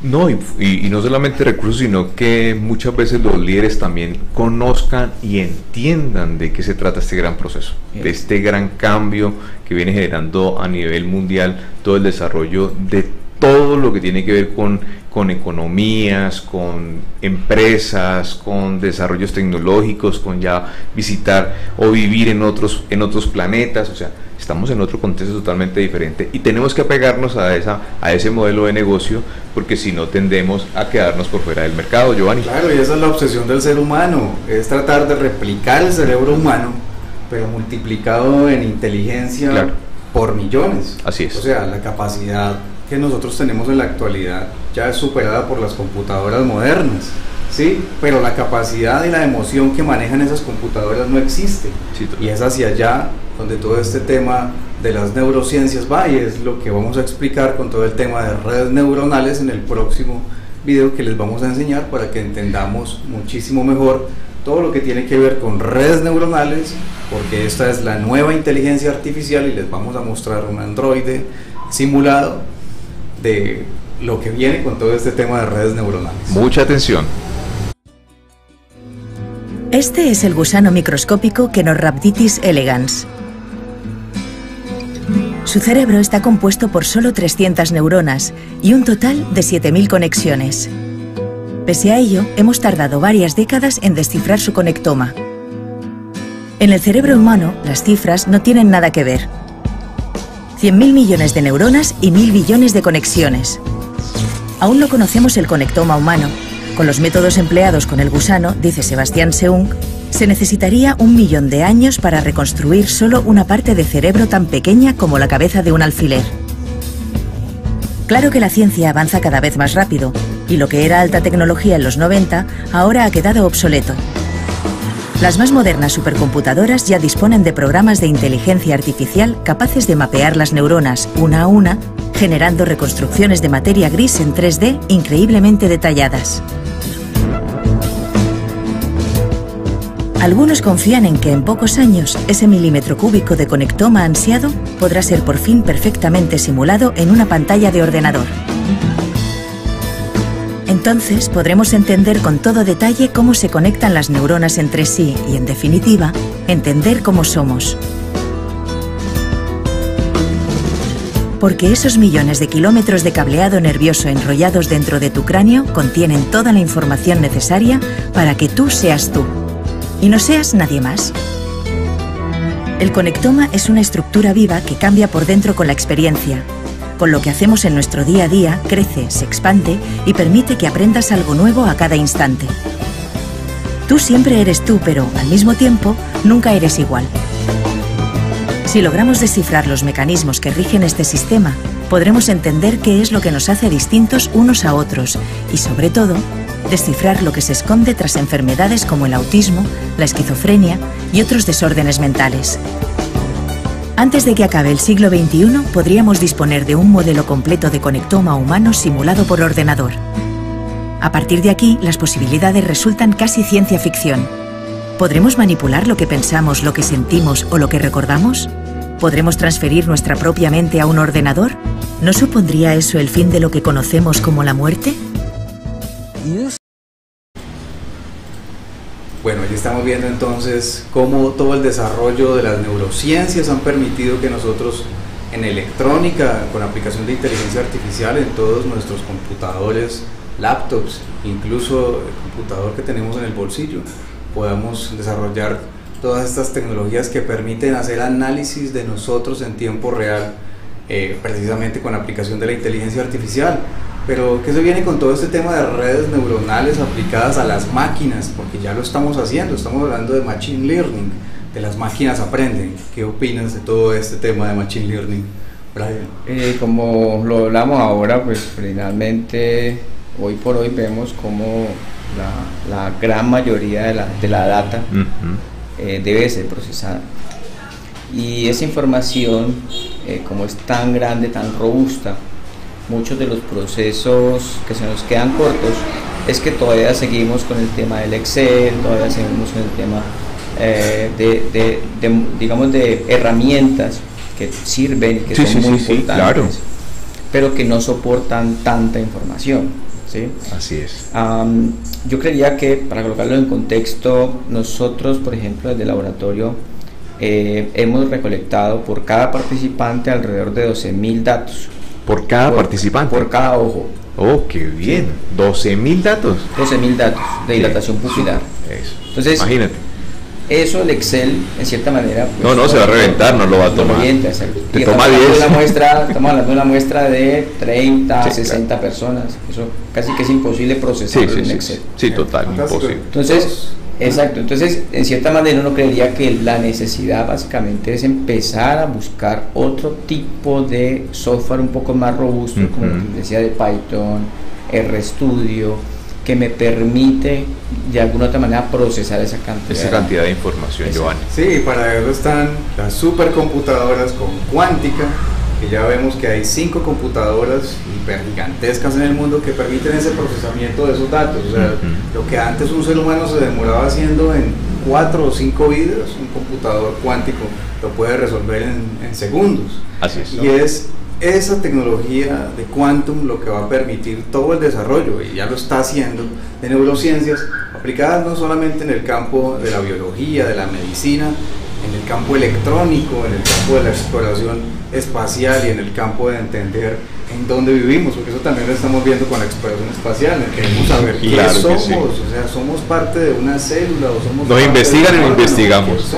No, y, y, no solamente recursos, sino que muchas veces los líderes también conozcan y entiendan de qué se trata este gran proceso, de este gran cambio que viene generando a nivel mundial todo el desarrollo de todo lo que tiene que ver con, con economías, con empresas, con desarrollos tecnológicos, con ya visitar o vivir en otros, en otros planetas, o sea, estamos en otro contexto totalmente diferente y tenemos que apegarnos a, esa, a ese modelo de negocio porque si no tendemos a quedarnos por fuera del mercado, Giovanni. Claro, y esa es la obsesión del ser humano, es tratar de replicar el cerebro humano, pero multiplicado en inteligencia por millones. Así es. O sea, la capacidad que nosotros tenemos en la actualidad ya es superada por las computadoras modernas, ¿sí? Pero la capacidad y la emoción que manejan esas computadoras no existe. y es hacia allá donde todo este tema de las neurociencias va y es lo que vamos a explicar con todo el tema de redes neuronales en el próximo video que les vamos a enseñar para que entendamos muchísimo mejor todo lo que tiene que ver con redes neuronales, porque esta es la nueva inteligencia artificial y les vamos a mostrar un androide simulado de lo que viene con todo este tema de redes neuronales. Mucha atención. Este es el gusano microscópico Kenorhabditis elegans. Su cerebro está compuesto por solo 300 neuronas y un total de 7.000 conexiones. Pese a ello, hemos tardado varias décadas en descifrar su conectoma. En el cerebro humano, las cifras no tienen nada que ver. 100.000 millones de neuronas y 1.000 billones de conexiones. Aún no conocemos el conectoma humano. Con los métodos empleados con el gusano, dice Sebastián Seung, se necesitaría un millón de años para reconstruir solo una parte de cerebro tan pequeña como la cabeza de un alfiler. Claro que la ciencia avanza cada vez más rápido, y lo que era alta tecnología en los 90 ahora ha quedado obsoleto. Las más modernas supercomputadoras ya disponen de programas de inteligencia artificial capaces de mapear las neuronas una a una, generando reconstrucciones de materia gris en 3D increíblemente detalladas. Algunos confían en que en pocos años ese milímetro cúbico de conectoma ansiado podrá ser por fin perfectamente simulado en una pantalla de ordenador. Entonces podremos entender con todo detalle cómo se conectan las neuronas entre sí y, en definitiva, entender cómo somos. Porque esos millones de kilómetros de cableado nervioso enrollados dentro de tu cráneo contienen toda la información necesaria para que tú seas tú y no seas nadie más. El conectoma es una estructura viva que cambia por dentro con la experiencia con lo que hacemos en nuestro día a día, crece, se expande y permite que aprendas algo nuevo a cada instante. Tú siempre eres tú, pero al mismo tiempo nunca eres igual. Si logramos descifrar los mecanismos que rigen este sistema, podremos entender qué es lo que nos hace distintos unos a otros y, sobre todo, descifrar lo que se esconde tras enfermedades como el autismo, la esquizofrenia y otros desórdenes mentales. Antes de que acabe el siglo XXI, podríamos disponer de un modelo completo de conectoma humano simulado por ordenador. A partir de aquí, las posibilidades resultan casi ciencia ficción. ¿Podremos manipular lo que pensamos, lo que sentimos o lo que recordamos? ¿Podremos transferir nuestra propia mente a un ordenador? ¿No supondría eso el fin de lo que conocemos como la muerte? Bueno, aquí estamos viendo entonces cómo todo el desarrollo de las neurociencias han permitido que nosotros en electrónica, con aplicación de inteligencia artificial en todos nuestros computadores laptops, incluso el computador que tenemos en el bolsillo, podamos desarrollar todas estas tecnologías que permiten hacer análisis de nosotros en tiempo real, eh, precisamente con aplicación de la inteligencia artificial. Pero ¿qué se viene con todo este tema de redes neuronales aplicadas a las máquinas? Porque ya lo estamos haciendo, estamos hablando de Machine Learning, de las máquinas aprenden. ¿Qué opinas de todo este tema de Machine Learning, Brian? Eh, como lo hablamos ahora, pues finalmente hoy por hoy vemos como la, la gran mayoría de la, de la data eh, debe ser procesada. Y esa información, eh, como es tan grande, tan robusta, muchos de los procesos que se nos quedan cortos es que todavía seguimos con el tema del Excel, todavía seguimos con el tema eh, de, digamos, de herramientas que sirven, que son muy importantes, pero que no soportan tanta información. ¿sí? Así es. yo creía que, para colocarlo en contexto, nosotros, por ejemplo, desde el laboratorio, eh, hemos recolectado por cada participante alrededor de 12.000 datos. ¿Por cada participante? Por cada ojo. Oh, qué bien. 12.000 datos. 12.000 datos de dilatación pupilar. Eso. Entonces, imagínate. Eso el Excel, en cierta manera. Pues, no, no, se va a reventar, no lo va a tomar. Te toma 10. muestra, estamos hablando de una muestra de 30, 60 personas. Eso casi que es imposible procesar en Excel. Sí, total, imposible. Entonces, Exacto, entonces en cierta manera uno creería que la necesidad básicamente es empezar a buscar otro tipo de software un poco más robusto, como decía de Python, RStudio, que me permite de alguna otra manera procesar esa cantidad. Esa cantidad de información, Giovanni. Sí, para eso están las supercomputadoras con cuántica que ya vemos que hay cinco computadoras gigantescas en el mundo que permiten ese procesamiento de esos datos. O sea, lo que antes un ser humano se demoraba haciendo en cuatro o cinco vídeos, un computador cuántico lo puede resolver en, segundos. Así es. Y es esa tecnología de quantum lo que va a permitir todo el desarrollo, y ya lo está haciendo, de neurociencias aplicadas no solamente en el campo de la biología, de la medicina, en el campo electrónico, en el campo de la exploración espacial y en el campo de entender en dónde vivimos, porque eso también lo estamos viendo con la exploración espacial, queremos saber qué somos, o sea, somos parte de una célula o somos... Nos investigan y investigamos.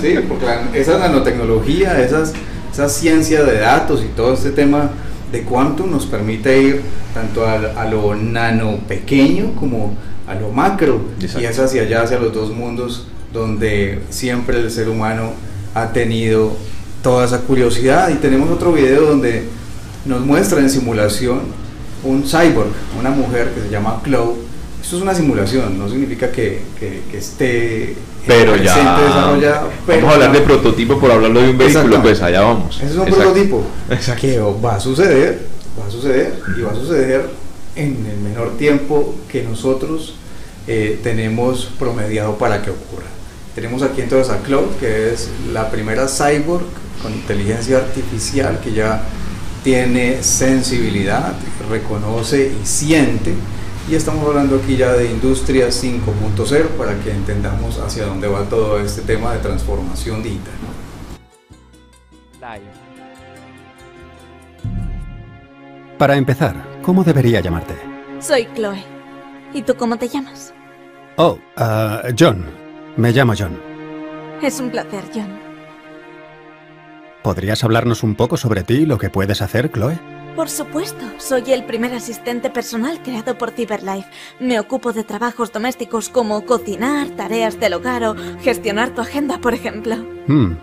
Sí, porque esa nanotecnología, esas, esa ciencia de datos y todo este tema de quantum nos permite ir tanto a, a lo nano pequeño como a lo macro, y es hacia allá, hacia los dos mundos donde siempre el ser humano ha tenido toda esa curiosidad. Y tenemos otro video donde nos muestra en simulación un cyborg, una mujer que se llama Chloe. Esto es una simulación, no significa que, que, esté pero ya desarrollado. vamos a hablar de prototipo por hablarlo de un vehículo, pues allá vamos. Ese es un prototipo (laughs) que va a suceder, va a suceder y va a suceder en el menor tiempo que nosotros eh, tenemos promediado para que ocurra. Tenemos aquí entonces a Cloud, que es la primera cyborg con inteligencia artificial que ya tiene sensibilidad, reconoce y siente. Y estamos hablando aquí ya de industria 5.0 para que entendamos hacia dónde va todo este tema de transformación digital. Para empezar, ¿cómo debería llamarte? Soy Chloe. ¿Y tú cómo te llamas? Oh, uh, John. Me llamo John. Es un placer, John. ¿Podrías hablarnos un poco sobre ti y lo que puedes hacer, Chloe? Por supuesto, soy el primer asistente personal creado por Cyberlife. Me ocupo de trabajos domésticos como cocinar, tareas del hogar o gestionar tu agenda, por ejemplo. Hmm.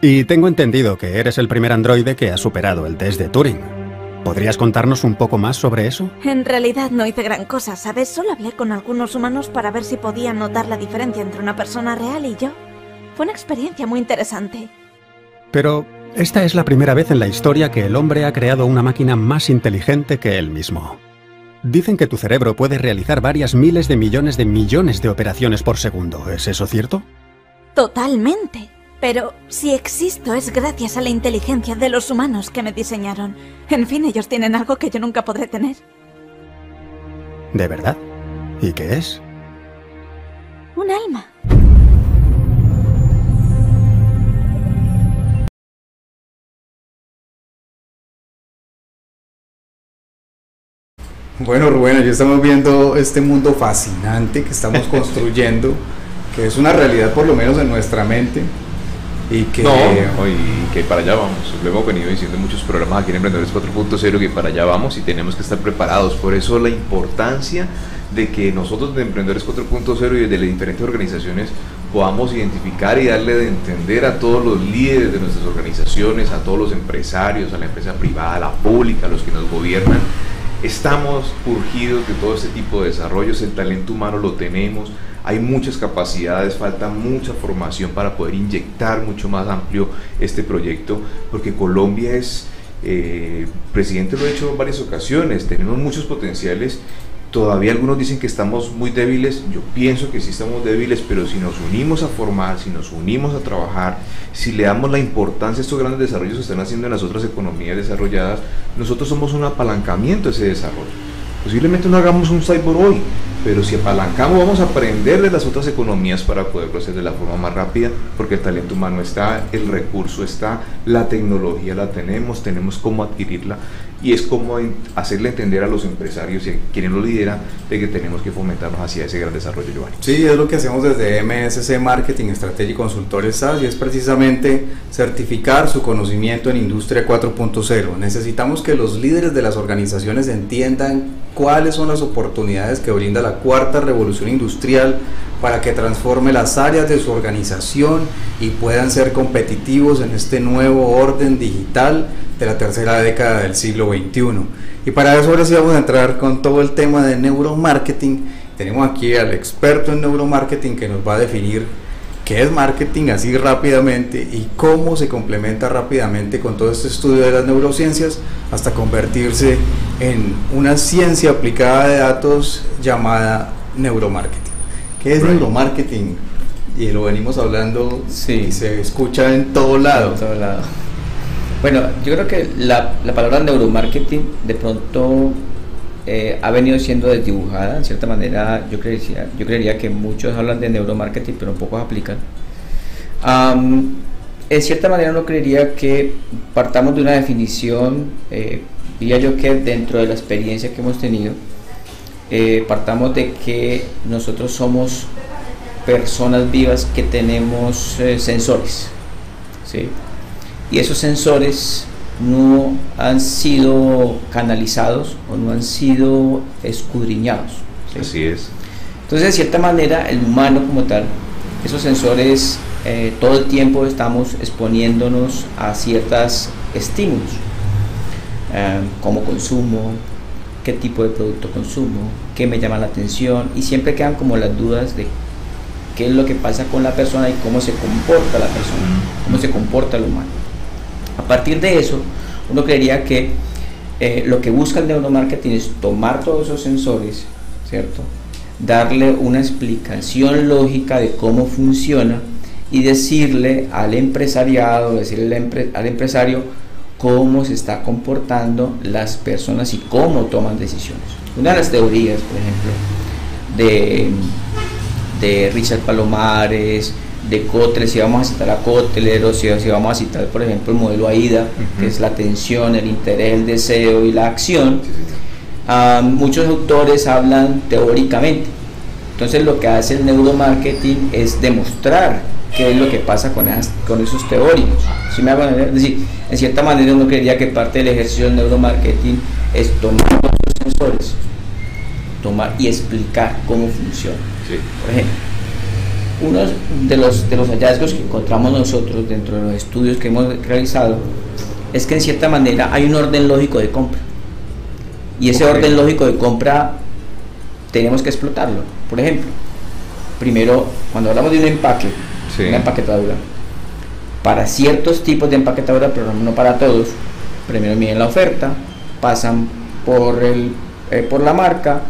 Y tengo entendido que eres el primer androide que ha superado el test de Turing. ¿Podrías contarnos un poco más sobre eso? En realidad no hice gran cosa, ¿sabes? Solo hablé con algunos humanos para ver si podían notar la diferencia entre una persona real y yo. Fue una experiencia muy interesante. Pero esta es la primera vez en la historia que el hombre ha creado una máquina más inteligente que él mismo. Dicen que tu cerebro puede realizar varias miles de millones de millones de operaciones por segundo. ¿Es eso cierto? Totalmente. Pero si existo es gracias a la inteligencia de los humanos que me diseñaron. En fin, ellos tienen algo que yo nunca podré tener. ¿De verdad? ¿Y qué es? Un alma. Bueno, Rubén, ya estamos viendo este mundo fascinante que estamos construyendo, que es una realidad por lo menos en nuestra mente. Y que, no, y que para allá vamos. Lo hemos venido diciendo en muchos programas aquí en Emprendedores 4.0 que para allá vamos y tenemos que estar preparados. Por eso la importancia de que nosotros de Emprendedores 4.0 y de las diferentes organizaciones podamos identificar y darle de entender a todos los líderes de nuestras organizaciones, a todos los empresarios, a la empresa privada, a la pública, a los que nos gobiernan. Estamos urgidos de todo este tipo de desarrollos, el talento humano lo tenemos, hay muchas capacidades, falta mucha formación para poder inyectar mucho más amplio este proyecto, porque Colombia es, eh, presidente lo ha hecho en varias ocasiones, tenemos muchos potenciales Todavía algunos dicen que estamos muy débiles, yo pienso que sí estamos débiles, pero si nos unimos a formar, si nos unimos a trabajar, si le damos la importancia a estos grandes desarrollos que están haciendo en las otras economías desarrolladas, nosotros somos un apalancamiento de ese desarrollo. Posiblemente no hagamos un cyborg hoy, pero si apalancamos vamos a aprender de las otras economías para poder proceder de la forma más rápida, porque el talento humano está, el recurso está, la tecnología la tenemos, tenemos cómo adquirirla y es como hacerle entender a los empresarios y a quienes lo lideran de que tenemos que fomentarnos hacia ese gran desarrollo, Giovanni. Sí, es lo que hacemos desde MSC Marketing, Estrategia y Consultores SAS y es precisamente certificar su conocimiento en Industria 4.0. Necesitamos que los líderes de las organizaciones entiendan cuáles son las oportunidades que brinda la cuarta revolución industrial para que transforme las áreas de su organización y puedan ser competitivos en este nuevo orden digital de la tercera década del siglo XXI. Y para eso ahora sí vamos a entrar con todo el tema de neuromarketing. Tenemos aquí al experto en neuromarketing que nos va a definir qué es marketing así rápidamente y cómo se complementa rápidamente con todo este estudio de las neurociencias hasta convertirse en una ciencia aplicada de datos llamada neuromarketing. ¿Qué es neuromarketing? Y lo venimos hablando sí. y se escucha en todo lado. En todo lado. Bueno, yo creo que la, la palabra neuromarketing de pronto eh, ha venido siendo desdibujada, en cierta manera yo creería, yo creería que muchos hablan de neuromarketing, pero pocos aplican. en cierta manera no creería que partamos de una definición, eh, diría yo que dentro de la experiencia que hemos tenido, eh, partamos de que nosotros somos personas vivas que tenemos sensores. ¿sí? Y esos sensores no han sido canalizados o no han sido escudriñados. Así es. Entonces, de cierta manera, el humano como tal, esos sensores eh, todo el tiempo estamos exponiéndonos a ciertos estímulos, eh, como consumo, qué tipo de producto consumo, qué me llama la atención, y siempre quedan como las dudas de qué es lo que pasa con la persona y cómo se comporta la persona, cómo se comporta el humano. A partir de eso, uno creería que eh, lo que busca el neuromarketing es tomar todos esos sensores, ¿cierto? Darle una explicación lógica de cómo funciona y decirle al empresariado, decirle al empresario cómo se está comportando las personas y cómo toman decisiones. Una de las teorías, por ejemplo, de, de Richard Palomares, de Kotler, si vamos a citar a Kotler o si, vamos a citar, por ejemplo, el modelo AIDA, que es la atención, el interés, el deseo y la acción, muchos autores hablan teóricamente. Entonces lo que hace el neuromarketing es demostrar qué es lo que pasa con, con esos teóricos. si me hago es decir, en cierta manera uno creería que parte del ejercicio del neuromarketing es tomar los sensores, tomar y explicar cómo funciona. Por ejemplo, uno de los, de los hallazgos que encontramos nosotros dentro de los estudios que hemos realizado es que en cierta manera hay un orden lógico de compra. Y ese orden lógico de compra tenemos que explotarlo. Por ejemplo, primero, cuando hablamos de un empaque, una empaquetadura, para ciertos tipos de empaquetadura, pero no para todos, primero miden la oferta, pasan por, el, eh, por la marca,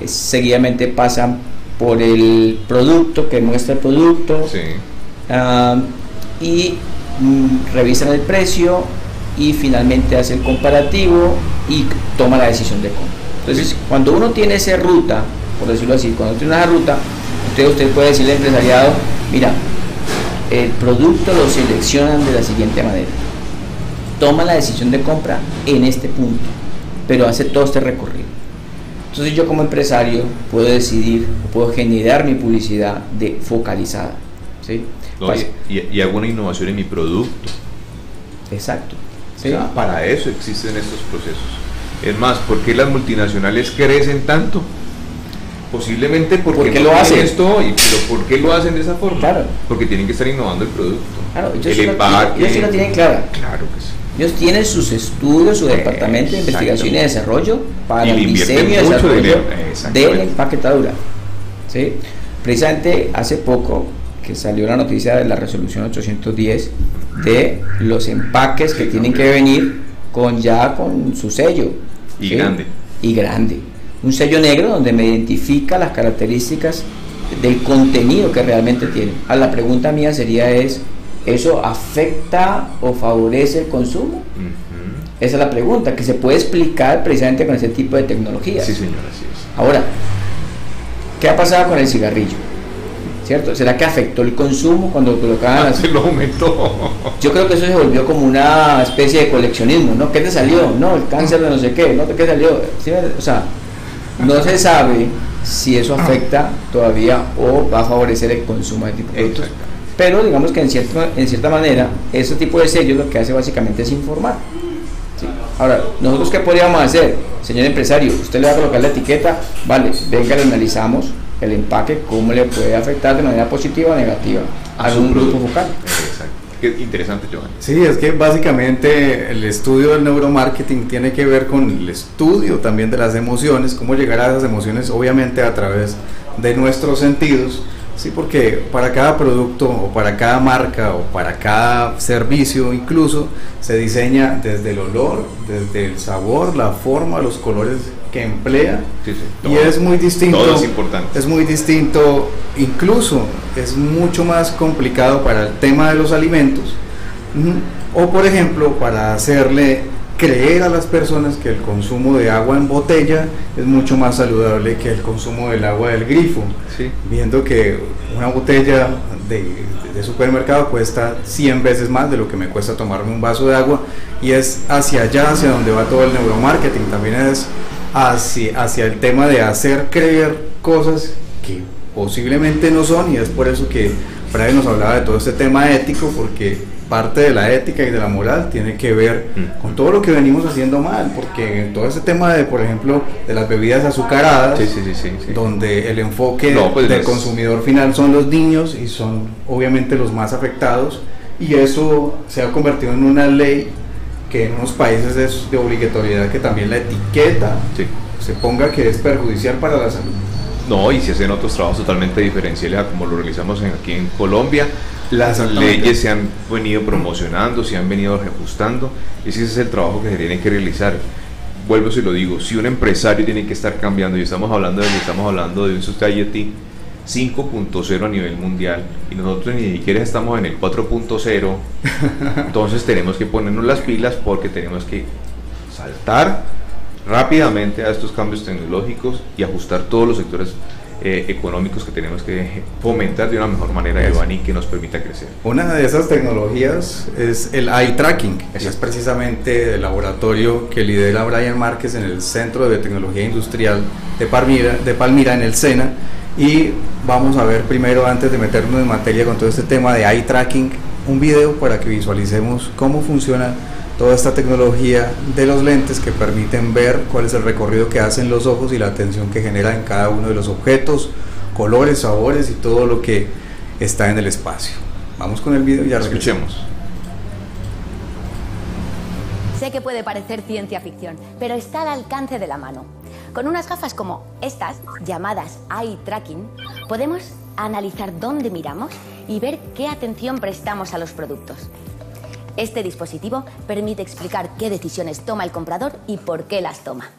eh, seguidamente pasan por el producto, que muestra el producto, ah, y mm, revisan el precio y finalmente hace el comparativo y toma la decisión de compra. Entonces, cuando uno tiene esa ruta, por decirlo así, cuando tiene una ruta, usted, usted puede decirle al empresariado, mira, el producto lo seleccionan de la siguiente manera. Toma la decisión de compra en este punto, pero hace todo este recorrido. Entonces yo como empresario puedo decidir, puedo generar mi publicidad de focalizada. ¿sí? Pues y, y, hago una innovación en mi producto. Exacto. para eso existen estos procesos. Es más, ¿por qué las multinacionales crecen tanto? Posiblemente porque ¿Por lo hacen esto, y, pero ¿por qué lo hacen de esa forma? Claro. Porque tienen que estar innovando el producto. Claro, ellos, el empaque. ellos sí lo tienen claro. Claro que sí. Ellos tienen sus estudios, su departamento de investigación y desarrollo para el diseño y desarrollo de la empaquetadura. ¿Sí? Precisamente hace poco que salió la noticia de la resolución 810 de los empaques que tienen que venir con ya con su sello. Y grande. Y grande. Un sello negro donde me identifica las características del contenido que realmente tiene. A la pregunta mía sería es, ¿eso afecta o favorece el consumo? Esa es la pregunta, que se puede explicar precisamente con ese tipo de tecnología. Sí, señor, así es. Ahora, ¿qué ha pasado con el cigarrillo? ¿Cierto? ¿Será que afectó el consumo cuando colocaban ah, (laughs) Se lo aumentó. Yo creo que eso se volvió como una especie de coleccionismo, ¿no? ¿Qué te salió? No, el cáncer de no sé qué, ¿no? ¿Qué salió? O sea, no se sabe si eso afecta todavía o va a favorecer el consumo de tipo de productos. Pero digamos que en, cierto, en cierta manera, ese tipo de sellos lo que hace básicamente es informar. Ahora, ¿nosotros qué podríamos hacer? Señor empresario, usted le va a colocar la etiqueta, vale, venga, le analizamos el empaque, cómo le puede afectar de manera positiva o negativa a, un grupo focal. Exacto. Qué interesante, Johan. Sí, es que básicamente el estudio del neuromarketing tiene que ver con el estudio también de las emociones, cómo llegar a esas emociones, obviamente a través de nuestros sentidos. Sí, porque para cada producto o para cada marca o para cada servicio incluso se diseña desde el olor, desde el sabor, la forma, los colores que emplea y es muy distinto. es importante. Es muy distinto, incluso es mucho más complicado para el tema de los alimentos o por ejemplo para hacerle creer a las personas que el consumo de agua en botella es mucho más saludable que el consumo del agua del grifo, viendo que una botella de, de, supermercado cuesta 100 veces más de lo que me cuesta tomarme un vaso de agua y es hacia allá, hacia donde va todo el neuromarketing, también es hacia, hacia el tema de hacer creer cosas que posiblemente no son y es por eso que Fray nos hablaba de todo este tema ético porque parte de la ética y de la moral tiene que ver mm. con todo lo que venimos haciendo mal, porque todo ese tema de, por ejemplo, de las bebidas azucaradas, donde el enfoque pues del consumidor final son los niños y son obviamente los más afectados, y eso se ha convertido en una ley que en unos países es de obligatoriedad que también la etiqueta se ponga que es perjudicial para la salud. No, y se hacen otros trabajos totalmente diferenciales a como lo realizamos aquí en Colombia. Las leyes se han venido promocionando, se han venido ajustando. Ese es el trabajo que se tiene que realizar. Vuelvo si lo digo, si un empresario tiene que estar cambiando, y estamos hablando de, estamos hablando de un society 5.0 a nivel mundial y nosotros ni siquiera estamos en el 4.0, (laughs) entonces tenemos que ponernos las pilas porque tenemos que saltar rápidamente a estos cambios tecnológicos y ajustar todos los sectores eh, económicos que tenemos que fomentar de una mejor manera, Giovanni, que nos permita crecer. Una de esas tecnologías es el eye tracking, es precisamente el laboratorio que lidera Brian Márquez en el Centro de Tecnología Industrial de Palmira, de Palmira en el SENA. Y vamos a ver primero, antes de meternos en materia con todo este tema de eye tracking, un video para que visualicemos cómo funciona toda esta tecnología de los lentes que permiten ver cuál es el recorrido que hacen los ojos y la atención que genera en cada uno de los objetos, colores, sabores y todo lo que está en el espacio. Vamos con el video y ya escuchemos. Sé que puede parecer ciencia ficción, pero está al alcance de la mano. Con unas gafas como estas, llamadas eye tracking, podemos analizar dónde miramos y ver qué atención prestamos a los productos. Este dispositivo permite explicar qué decisiones toma el comprador y por qué las toma.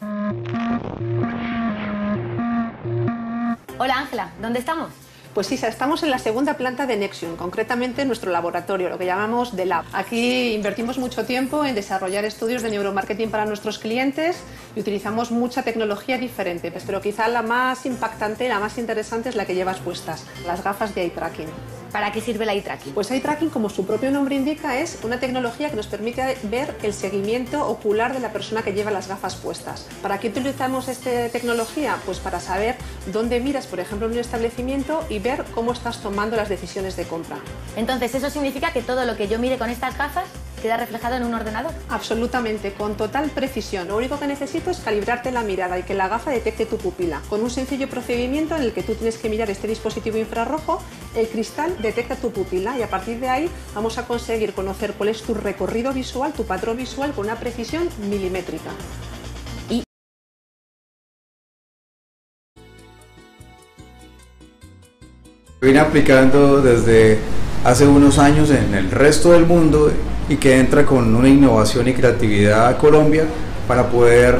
Hola Ángela, ¿dónde estamos? Pues sí, estamos en la segunda planta de Nexium, concretamente en nuestro laboratorio, lo que llamamos The Lab. Aquí invertimos mucho tiempo en desarrollar estudios de neuromarketing para nuestros clientes y utilizamos mucha tecnología diferente, pues, pero quizá la más impactante, la más interesante es la que llevas puestas, las gafas de eye tracking. ¿Para qué sirve el eye tracking? Pues eye tracking, como su propio nombre indica, es una tecnología que nos permite ver el seguimiento ocular de la persona que lleva las gafas puestas. ¿Para qué utilizamos esta tecnología? Pues para saber dónde miras, por ejemplo, en un establecimiento y ver cómo estás tomando las decisiones de compra. Entonces, ¿eso significa que todo lo que yo mire con estas gafas queda reflejado en un ordenador? Absolutamente, con total precisión. Lo único que necesito es calibrarte la mirada y que la gafa detecte tu pupila. Con un sencillo procedimiento en el que tú tienes que mirar este dispositivo infrarrojo, el cristal detecta tu pupila y a partir de ahí vamos a conseguir conocer cuál es tu recorrido visual, tu patrón visual con una precisión milimétrica. viene aplicando desde hace unos años en el resto del mundo y que entra con una innovación y creatividad a Colombia para poder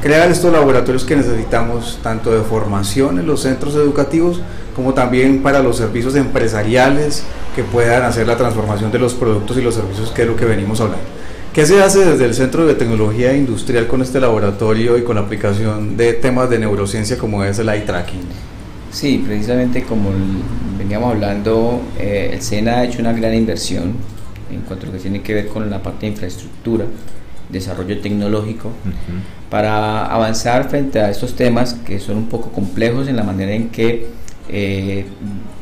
crear estos laboratorios que necesitamos tanto de formación en los centros educativos como también para los servicios empresariales que puedan hacer la transformación de los productos y los servicios que es lo que venimos hablando. ¿Qué se hace desde el Centro de Tecnología Industrial con este laboratorio y con la aplicación de temas de neurociencia como es el eye tracking? Sí, precisamente como veníamos hablando, eh, el SENA ha hecho una gran inversión en cuanto a lo que tiene que ver con la parte de infraestructura, desarrollo tecnológico, para avanzar frente a estos temas que son un poco complejos en la manera en que eh,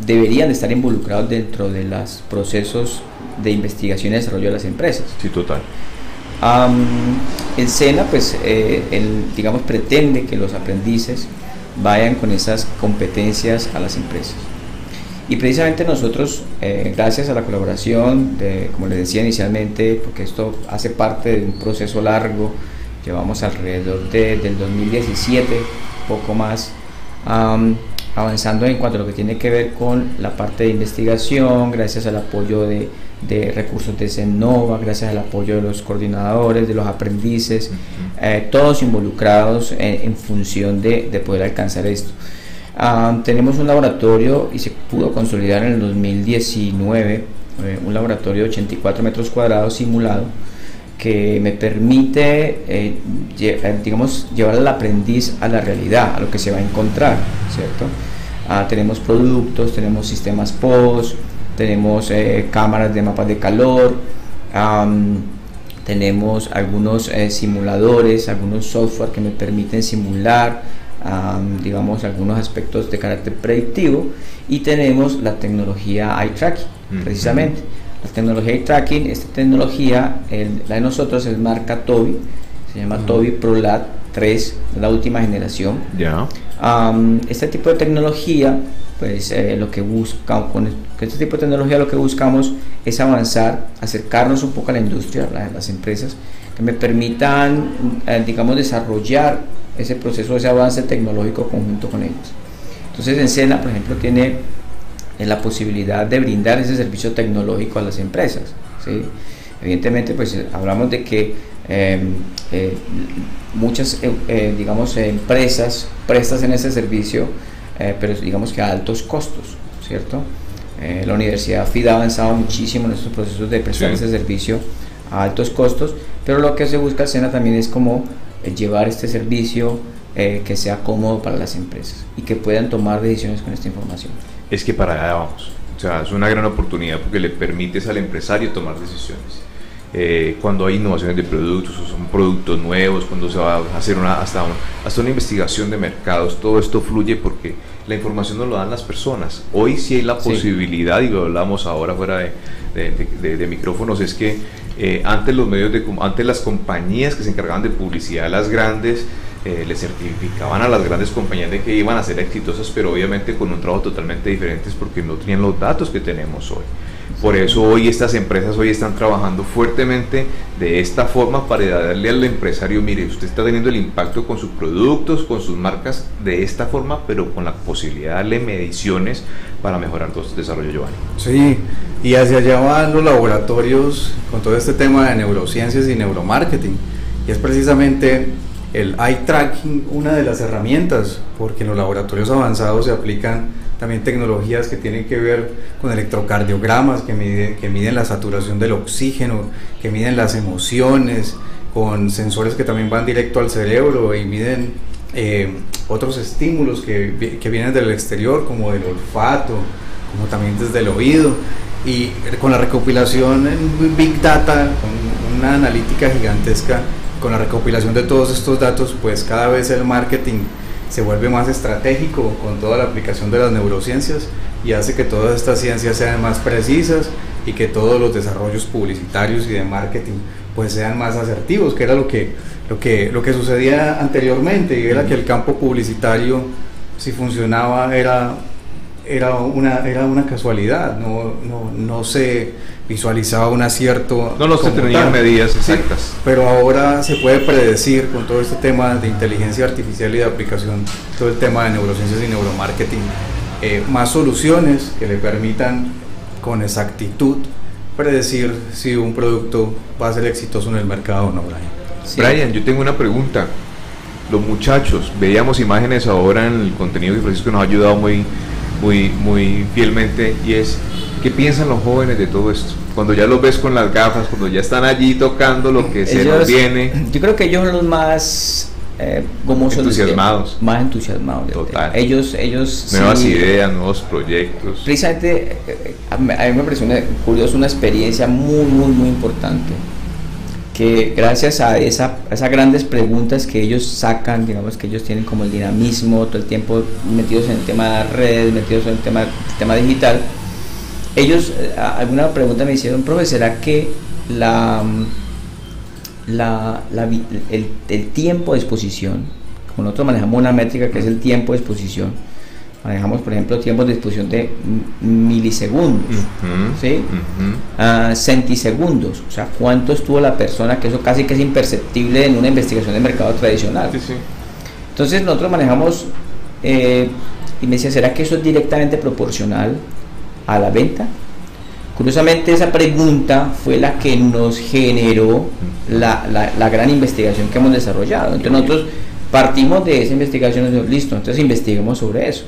deberían de estar involucrados dentro de los procesos de investigación y desarrollo de las empresas. Sí, total. el SENA, pues, eh, digamos, pretende que los aprendices vayan con esas competencias a las empresas. Y precisamente nosotros, eh, gracias a la colaboración, de, como les decía inicialmente, porque esto hace parte de un proceso largo, llevamos alrededor de, del 2017, poco más, avanzando en cuanto a lo que tiene que ver con la parte de investigación, gracias al apoyo de, de recursos de CENOVA, gracias al apoyo de los coordinadores, de los aprendices, eh, todos involucrados en, función de, de, poder alcanzar esto. Ah, tenemos un laboratorio y se pudo consolidar en el 2019, eh, un laboratorio de 84 metros cuadrados simulado que me permite, eh, digamos, llevar al aprendiz a la realidad, a lo que se va a encontrar, ¿cierto? Ah, tenemos productos, tenemos sistemas POS, tenemos eh, cámaras de mapas de calor, tenemos algunos eh, simuladores, algunos software que me permiten simular, digamos, algunos aspectos de carácter predictivo y tenemos la tecnología eye tracking, precisamente. La tecnología eye tracking, esta tecnología, la de nosotros es marca Toby, se llama Toby ProLab 3, la última generación. Ya. este tipo de tecnología pues eh, lo que buscamos con este tipo de tecnología lo que buscamos es avanzar, acercarnos un poco a la industria, a las empresas, que me permitan, eh, digamos, desarrollar ese proceso, ese avance tecnológico conjunto con ellos. Entonces, Encena, por ejemplo, tiene eh, la posibilidad de brindar ese servicio tecnológico a las empresas. ¿sí? Evidentemente, pues hablamos de que em, muchas, digamos, empresas prestan ese servicio eh, pero digamos que a altos costos, ¿cierto? Eh, la Universidad FID ha avanzado muchísimo en estos procesos de prestar ese servicio a altos costos, pero lo que se busca SENA también es como eh, llevar este servicio que sea cómodo para las empresas y que puedan tomar decisiones con esta información. Es que para allá vamos. O sea, es una gran oportunidad porque le permites al empresario tomar decisiones. cuando hay innovaciones de productos o son productos nuevos, cuando se va a hacer una, hasta, hasta una investigación de mercados, todo esto fluye porque la información nos lo dan las personas. Hoy sí hay la posibilidad, y lo hablamos ahora fuera de, de, micrófonos, es que eh, antes los medios de antes las compañías que se encargaban de publicidad, las grandes, eh, le certificaban a las grandes compañías de que iban a ser exitosas, pero obviamente con un trabajo totalmente diferente porque no tenían los datos que tenemos hoy. Por eso hoy estas empresas hoy están trabajando fuertemente de esta forma para darle al empresario, mire, usted está teniendo el impacto con sus productos, con sus marcas de esta forma, pero con la posibilidad de darle mediciones para mejorar todo este desarrollo, Giovanni. Sí, y hacia allá van los laboratorios con todo este tema de neurociencias y neuromarketing. Y es precisamente el eye tracking una de las herramientas, porque en los laboratorios avanzados se aplican también tecnologías que tienen que ver con electrocardiogramas, que, que miden la saturación del oxígeno, que miden las emociones, con sensores que también van directo al cerebro y miden eh, otros estímulos que, que, vienen del exterior, como del olfato, como también desde el oído. Y con la recopilación en Big Data, con una analítica gigantesca, con la recopilación de todos estos datos, pues cada vez el marketing se vuelve más estratégico con toda la aplicación de las neurociencias y hace que todas estas ciencias sean más precisas y que todos los desarrollos publicitarios y de marketing pues sean más asertivos, que era lo que, lo que, lo que sucedía anteriormente, y era que el campo publicitario, si funcionaba, era era una, era una casualidad, no, no, no se visualizaba un acierto. No, no se tenían medidas exactas. pero ahora se puede predecir con todo este tema de inteligencia artificial y de aplicación, todo el tema de neurociencias y neuromarketing, eh, más soluciones que le permitan con exactitud predecir si un producto va a ser exitoso en el mercado o no, Brian. Brian, yo tengo una pregunta. Los muchachos, veíamos imágenes ahora en el contenido que Francisco nos ha ayudado muy, muy, muy fielmente y es ¿qué piensan los jóvenes de todo esto? Cuando ya los ves con las gafas, cuando ya están allí tocando lo que se nos viene. Yo creo que ellos son los más eh, entusiasmados. Más entusiasmados. Total. Ellos, ellos nuevas ideas, nuevos proyectos. Precisamente eh, a mí me pareció una, curioso una experiencia muy, muy, muy importante que gracias a, esa, esas grandes preguntas que ellos sacan, digamos que ellos tienen como el dinamismo, todo el tiempo metidos en el tema de redes, metidos en el tema, tema digital, ellos, eh, alguna pregunta me hicieron, profe, ¿será que la, la, el, el, tiempo de exposición, como nosotros manejamos una métrica que es el tiempo de exposición, manejamos, por ejemplo, tiempos de disposición de milisegundos, ¿sí? Ah, centisegundos, o sea, cuánto estuvo la persona, que eso casi que es imperceptible en una investigación de mercado tradicional. Entonces nosotros manejamos, eh, y me decía, ¿será que eso es directamente proporcional a la venta? Curiosamente esa pregunta fue la que nos generó la, la, la gran investigación que hemos desarrollado. Entonces nosotros Partimos de esa investigación y listo, entonces investiguemos sobre eso.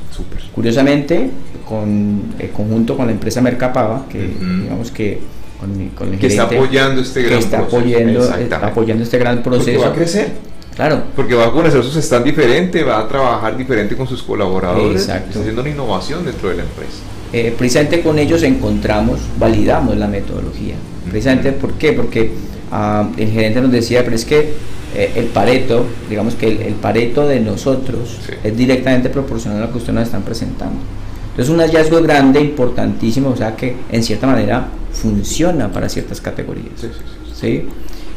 Curiosamente, con el conjunto con la empresa Mercapava, que digamos que con, el que está apoyando este gran está Apoyando, apoyando este gran proceso. Porque va a crecer. Claro. Porque va a conocer su stand diferente, va a trabajar diferente con sus colaboradores. Exacto. Está haciendo una innovación dentro de la empresa. Eh, precisamente con ellos encontramos, validamos la metodología. Precisamente, ¿por qué? Porque ah, el gerente nos decía, pero es que eh, el pareto, digamos que el, pareto de nosotros es directamente proporcional a lo que ustedes nos están presentando. Entonces un hallazgo grande, importantísimo, o sea que en cierta manera funciona para ciertas categorías. Sí,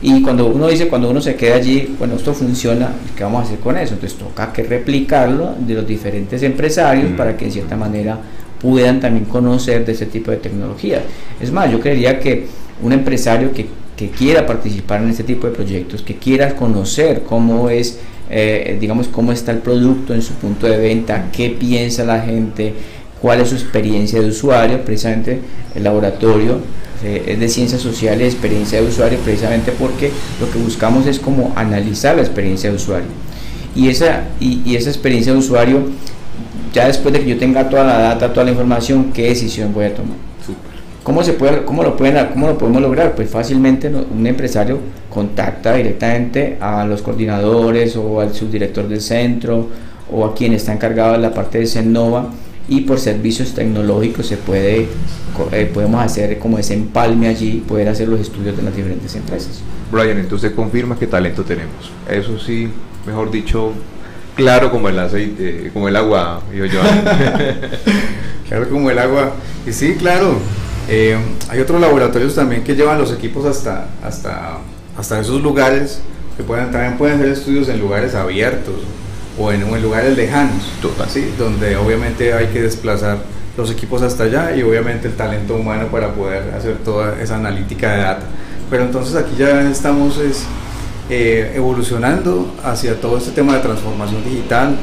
Y cuando uno dice, cuando uno se queda allí, bueno, esto funciona, ¿qué vamos a hacer con eso? Entonces toca que replicarlo de los diferentes empresarios para que en cierta manera puedan también conocer de ese tipo de tecnología. Es más, yo creería que un empresario que que quiera participar en este tipo de proyectos, que quiera conocer cómo es, eh, digamos, cómo está el producto en su punto de venta, qué piensa la gente, cuál es su experiencia de usuario, precisamente el laboratorio eh, es de ciencias sociales, experiencia de usuario, precisamente porque lo que buscamos es como analizar la experiencia de usuario. Y esa, y esa experiencia de usuario, ya después de que yo tenga toda la data, toda la información, ¿qué decisión voy a tomar? ¿Cómo, se puede, cómo, lo pueden, ¿Cómo lo podemos lograr? Pues fácilmente un empresario contacta directamente a los coordinadores o al subdirector del centro o a quien está encargado de la parte de Cennova y por servicios tecnológicos se puede, eh, podemos hacer como ese empalme allí, poder hacer los estudios de las diferentes empresas. Brian, entonces confirma qué talento tenemos. Eso sí, mejor dicho, claro como el aceite, como el agua, yo. (laughs) claro como el agua. Y sí, claro, eh, hay otros laboratorios también que llevan los equipos hasta, hasta, hasta esos lugares, que pueden, también pueden hacer estudios en lugares abiertos o en, en lugares lejanos, ¿sí? donde obviamente hay que desplazar los equipos hasta allá y obviamente el talento humano para poder hacer toda esa analítica de data. Pero entonces aquí ya estamos es, eh, evolucionando hacia todo este tema de transformación digital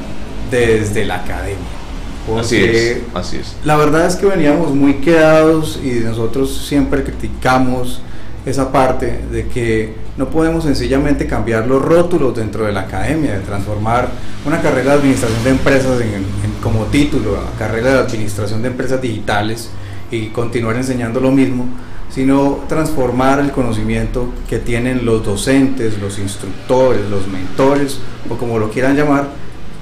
desde la academia así es, así es. La verdad es que veníamos muy quedados y nosotros siempre criticamos esa parte de que no podemos sencillamente cambiar los rótulos dentro de la academia, de transformar una carrera de administración de empresas en, como título, a carrera de administración de empresas digitales y continuar enseñando lo mismo, sino transformar el conocimiento que tienen los docentes, los instructores, los mentores o como lo quieran llamar,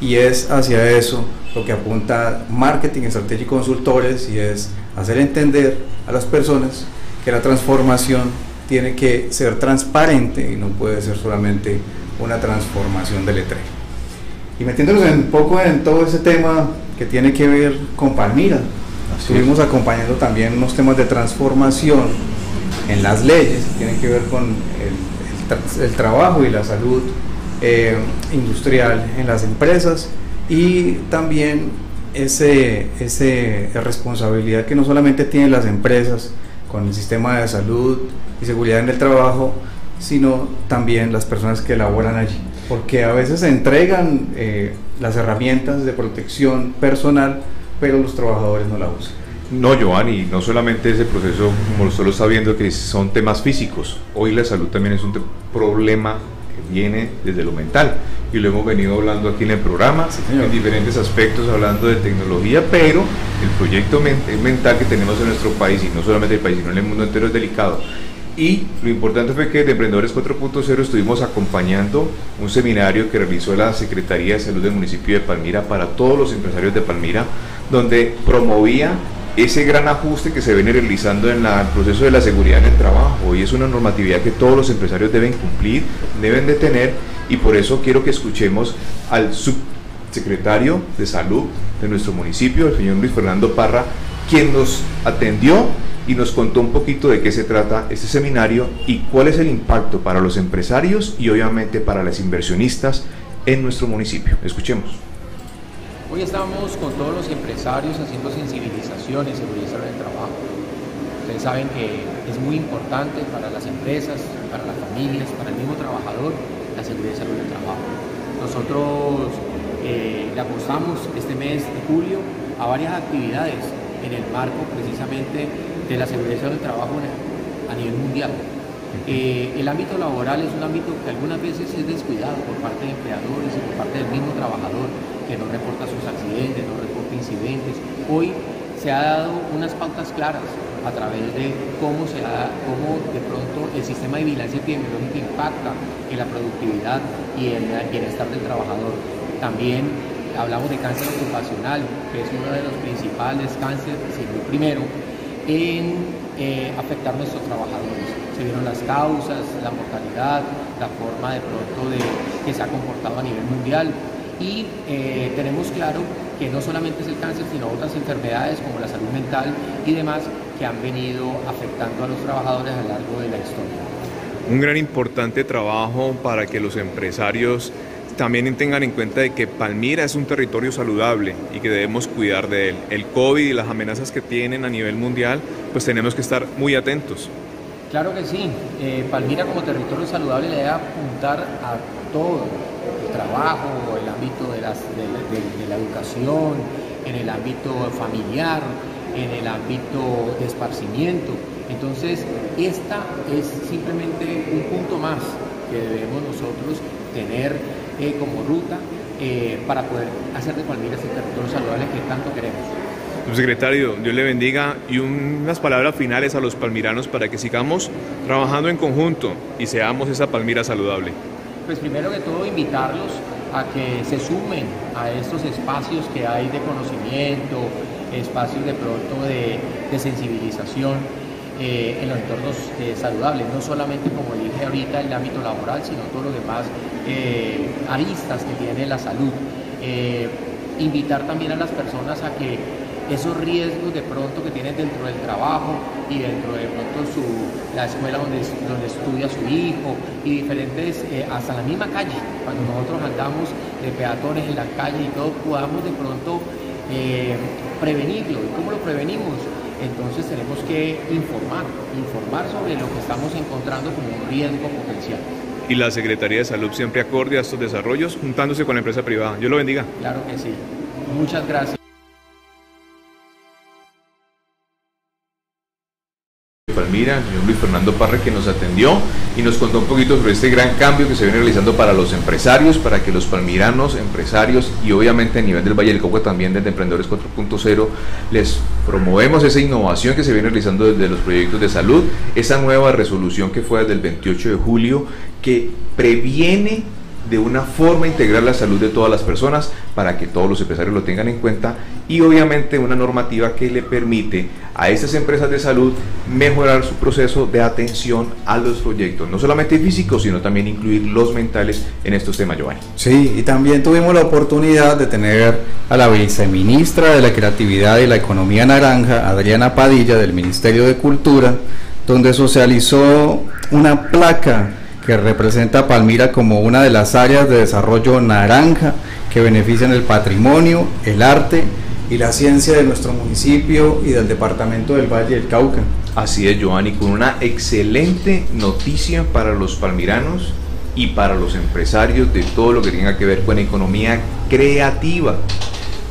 y es hacia eso lo que apunta Marketing, Estrategia y Consultores y es hacer entender a las personas que la transformación tiene que ser transparente y no puede ser solamente una transformación de letrero. Y metiéndonos un poco en todo ese tema que tiene que ver con Palmira, estuvimos acompañando también unos temas de transformación en las leyes que tienen que ver con el, el, trabajo y la salud eh, industrial en las empresas y también ese, ese responsabilidad que no solamente tienen las empresas con el sistema de salud y seguridad en el trabajo, sino también las personas que laboran allí. Porque a veces se entregan eh, las herramientas de protección personal, pero los trabajadores no la usan. No, Giovanni, no solamente ese proceso, como solo está viendo, que son temas físicos. Hoy la salud también es un problema que viene desde lo mental. Y lo hemos venido hablando aquí en el programa, en diferentes aspectos, hablando de tecnología, pero el proyecto mental que tenemos en nuestro país, y no solamente el país, sino en el mundo entero, es delicado. Y lo importante fue que de Emprendedores 4.0 estuvimos acompañando un seminario que realizó la Secretaría de Salud del municipio de Palmira para todos los empresarios de Palmira, donde promovía ese gran ajuste que se viene realizando en el proceso de la seguridad en el trabajo. Y es una normatividad que todos los empresarios deben cumplir, deben de tener. Y por eso quiero que escuchemos al subsecretario de salud de nuestro municipio, el señor Luis Fernando Parra, quien nos atendió y nos contó un poquito de qué se trata este seminario y cuál es el impacto para los empresarios y obviamente para las inversionistas en nuestro municipio. Escuchemos. Hoy estamos con todos los empresarios haciendo sensibilización en seguridad del trabajo. Ustedes saben que es muy importante para las empresas, para las familias, para el mismo trabajador, la seguridad y salud del trabajo. Nosotros eh, le apostamos este mes de julio a varias actividades en el marco precisamente de la seguridad del trabajo a nivel mundial. Eh, el ámbito laboral es un ámbito que algunas veces es descuidado por parte de empleadores y por parte del mismo trabajador que no reporta sus accidentes, no reporta incidentes. Hoy se ha dado unas pautas claras a través de cómo, se ha, cómo de pronto el sistema de vigilancia epidemiológica impacta en la productividad y en el bienestar del trabajador. También hablamos de cáncer ocupacional, que es uno de los principales cánceres, el primero, en eh, afectar a nuestros trabajadores. Se vieron las causas, la mortalidad, la forma de pronto de que se ha comportado a nivel mundial y eh, tenemos claro que no solamente es el cáncer, sino otras enfermedades como la salud mental y demás que han venido afectando a los trabajadores a lo largo de la historia. Un gran importante trabajo para que los empresarios también tengan en cuenta de que Palmira es un territorio saludable y que debemos cuidar de él. El COVID y las amenazas que tienen a nivel mundial, pues tenemos que estar muy atentos. Claro que sí. Eh, Palmira como territorio saludable le debe apuntar a todo, el trabajo, el ámbito de, de la educación, en el ámbito familiar, en el ámbito de esparcimiento. Entonces, esta es simplemente un punto más que debemos nosotros tener eh, como ruta eh, para poder hacer de Palmira ese territorio saludable que tanto queremos. Secretario, Dios le bendiga y unas palabras finales a los palmiranos para que sigamos trabajando en conjunto y seamos esa Palmira saludable. Pues primero que todo invitarlos a que se sumen a estos espacios que hay de conocimiento, espacios de pronto de, de sensibilización eh, en los entornos eh, saludables, no solamente como dije ahorita el ámbito laboral, sino todos los demás eh, aristas que tiene la salud. invitar también a las personas a que esos riesgos de pronto que tienen dentro del trabajo y dentro de pronto su, la escuela donde, donde estudia su hijo y diferentes, hasta la misma calle, cuando nosotros andamos de peatones en la calle y todo, podamos de pronto prevenirlo. ¿Y cómo lo prevenimos? entonces tenemos que informar, informar sobre lo que estamos encontrando como un riesgo potencial. Y la Secretaría de Salud siempre acorde a estos desarrollos, juntándose con la empresa privada. Yo lo bendiga. Claro que sí. Muchas gracias. Palmira, el señor Luis Fernando Parra, que nos atendió y nos contó un poquito sobre este gran cambio que se viene realizando para los empresarios, para que los palmiranos, empresarios y obviamente a nivel del Valle del Cauca también desde Emprendedores 4.0 les promovemos esa innovación que se viene realizando desde los proyectos de salud, esa nueva resolución que fue desde el 28 de julio que previene de una forma integrar la salud de todas las personas para que todos los empresarios lo tengan en cuenta y obviamente una normativa que le permite a estas empresas de salud mejorar su proceso de atención a los proyectos, no solamente físicos, sino también incluir los mentales en estos temas, Giovanni. Sí, y también tuvimos la oportunidad de tener a la viceministra de la Creatividad y la Economía Naranja, Adriana Padilla, del Ministerio de Cultura, donde socializó una placa que representa a Palmira como una de las áreas de desarrollo naranja que benefician el patrimonio, el arte y la ciencia de nuestro municipio y del departamento del Valle del Cauca. Así es, Giovanni, con una excelente noticia para los palmiranos y para los empresarios de todo lo que tenga que ver con economía creativa.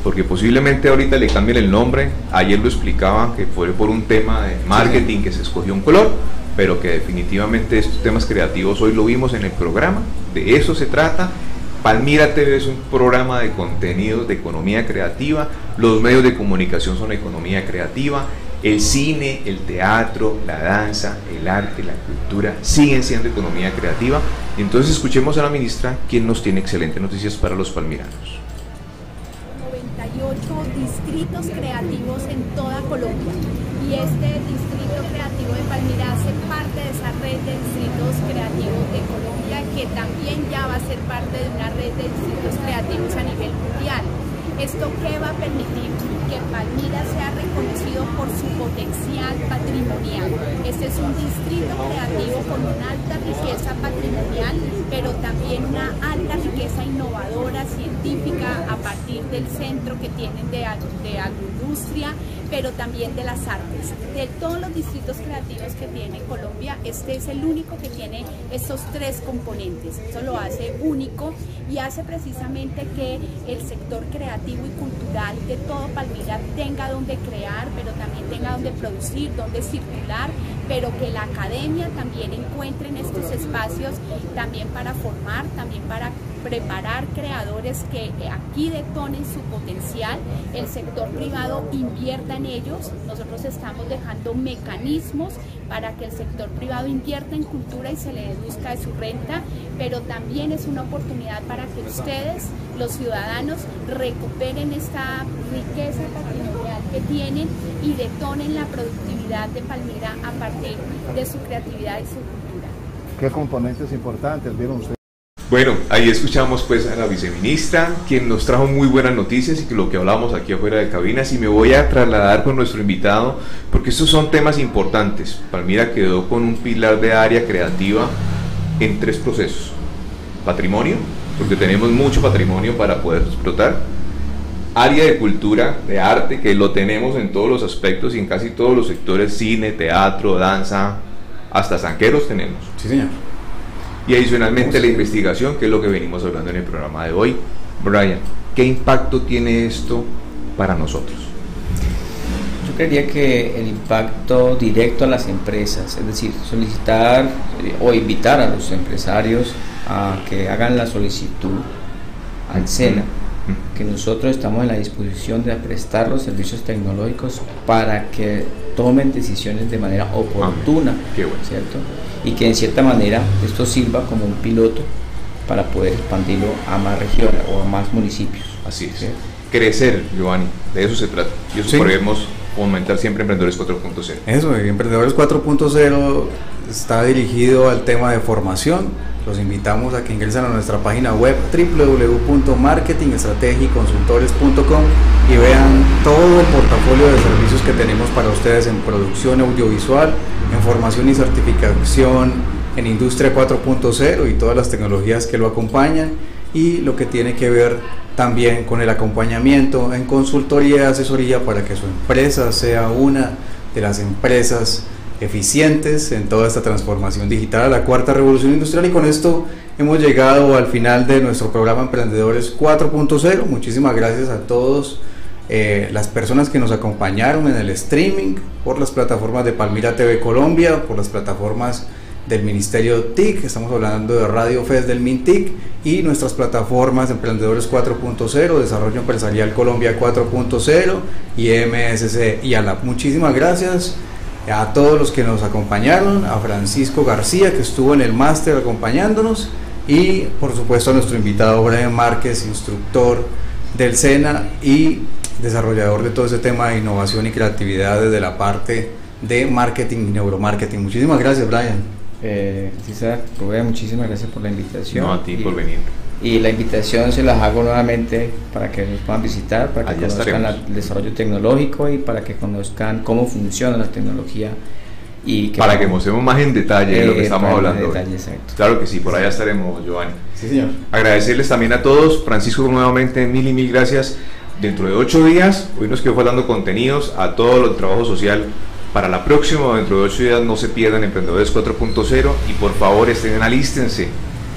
Porque posiblemente ahorita le cambien el nombre. Ayer lo explicaba que fue por un tema de marketing que se escogió un color pero que definitivamente estos temas creativos hoy lo vimos en el programa, de eso se trata. Palmira TV es un programa de contenidos de economía creativa, los medios de comunicación son economía creativa, el cine, el teatro, la danza, el arte, la cultura siguen siendo economía creativa. Entonces escuchemos a la ministra quien nos tiene excelentes noticias para los palmiranos. 98 distritos creativos en toda Colombia y este distrito creativo de Palmira hace parte de esa red de distritos creativos de Colombia que también ya va a ser parte de una red de distritos creativos a nivel mundial. ¿Esto qué va a permitir? Que Palmira sea reconocido por su potencial patrimonial. Este es un distrito creativo con una alta riqueza patrimonial, pero también una alta riqueza innovadora, científica, a partir del centro que tienen de, de agroindustria, pero también de las artes. De todos los distritos creativos que tiene Colombia, este es el único que tiene estos tres componentes. Eso lo hace único y hace precisamente que el sector creativo y cultural de todo Palmira tenga donde crear, pero también tenga donde producir, donde circular, pero que la academia también encuentre en estos espacios también para formar, también para preparar creadores que aquí detonen su potencial, el sector privado invierta en ellos, nosotros estamos dejando mecanismos para que el sector privado invierta en cultura y se le deduzca de su renta, pero también es una oportunidad para que ustedes, los ciudadanos, recuperen esta riqueza patrimonial que tienen y detonen la productividad de Palmira a partir de su creatividad y su cultura. ¿Qué componentes importantes vieron ustedes? Bueno, ahí escuchamos pues a la viceministra, quien nos trajo muy buenas noticias y que lo que hablamos aquí afuera de cabinas y me voy a trasladar con nuestro invitado porque estos son temas importantes. Palmira quedó con un pilar de área creativa en tres procesos. Patrimonio, porque tenemos mucho patrimonio para poder explotar. Área de cultura, de arte, que lo tenemos en todos los aspectos y en casi todos los sectores, cine, teatro, danza, hasta zanqueros tenemos. Sí, señor y adicionalmente la investigación, que es lo que venimos hablando en el programa de hoy. Brian, ¿qué impacto tiene esto para nosotros? Yo creería que el impacto directo a las empresas, es decir, solicitar eh, o invitar a los empresarios a que hagan la solicitud al SENA, que nosotros estamos en la disposición de prestar los servicios tecnológicos para que tomen decisiones de manera oportuna, ¿cierto? Y que en cierta manera esto sirva como un piloto para poder expandirlo a más regiones o a más municipios. Así es. Crecer, Giovanni, de eso se trata. Y eso podemos fomentar siempre Emprendedores 4.0. Eso, Emprendedores 4.0 está dirigido al tema de formación. Los invitamos a que ingresen a nuestra página web www.marketingestrategiconsultores.com y vean todo el portafolio de servicios que tenemos para ustedes en producción audiovisual, en formación y certificación en industria 4.0 y todas las tecnologías que lo acompañan y lo que tiene que ver también con el acompañamiento en consultoría y asesoría para que su empresa sea una de las empresas eficientes en toda esta transformación digital, la cuarta revolución industrial y con esto hemos llegado al final de nuestro programa Emprendedores 4.0. Muchísimas gracias a todos eh, las personas que nos acompañaron en el streaming, por las plataformas de Palmira TV Colombia, por las plataformas del Ministerio TIC, estamos hablando de Radio FES del MINTIC y nuestras plataformas Emprendedores 4.0, Desarrollo Empresarial Colombia 4.0 y MSC y ALAP. Muchísimas gracias a todos los que nos acompañaron, a Francisco García que estuvo en el máster acompañándonos y por supuesto a nuestro invitado Brian Márquez, instructor del SENA y desarrollador de todo ese tema de innovación y creatividad desde la parte de marketing y neuromarketing. Muchísimas gracias Brian. Eh, César, Rubén, muchísimas gracias por la invitación. No, a ti y, por venir. Y la invitación se las hago nuevamente para que nos puedan visitar, para que Allá conozcan estaremos. el desarrollo tecnológico y para que conozcan cómo funciona la tecnología. Y Para que mostremos más en detalle de lo que Eh, estamos hablando. detalle. Claro que sí, por allá estaremos, Giovanni. Sí, señor. Agradecerles también a todos. Francisco, nuevamente mil y mil gracias. Dentro de ocho días, hoy nos quedó faltando contenidos a todo el trabajo social. Para la próxima, dentro de ocho días, no se pierdan Emprendedores 4.0 y por favor estén alístense.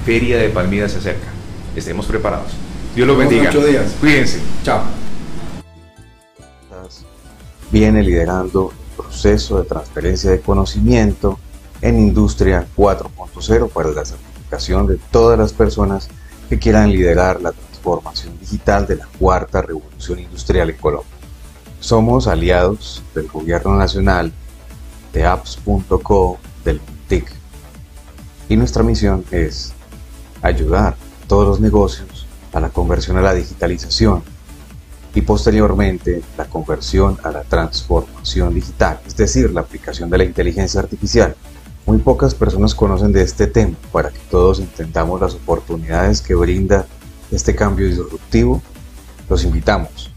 Feria de Palmira se acerca. Estemos preparados. Dios los bendiga. ocho días. Cuídense. Chao. viene liderando el proceso de transferencia de conocimiento en Industria 4.0 para la certificación de todas las personas que quieran liderar la transformación digital de la cuarta revolución industrial en Colombia. Somos aliados del Gobierno Nacional, de apps.co, del TIC. Y nuestra misión es ayudar todos los negocios a la conversión a la digitalización y posteriormente la conversión a la transformación digital, es decir, la aplicación de la inteligencia artificial. Muy pocas personas conocen de este tema para que todos entendamos las oportunidades que brinda este cambio disruptivo. Los invitamos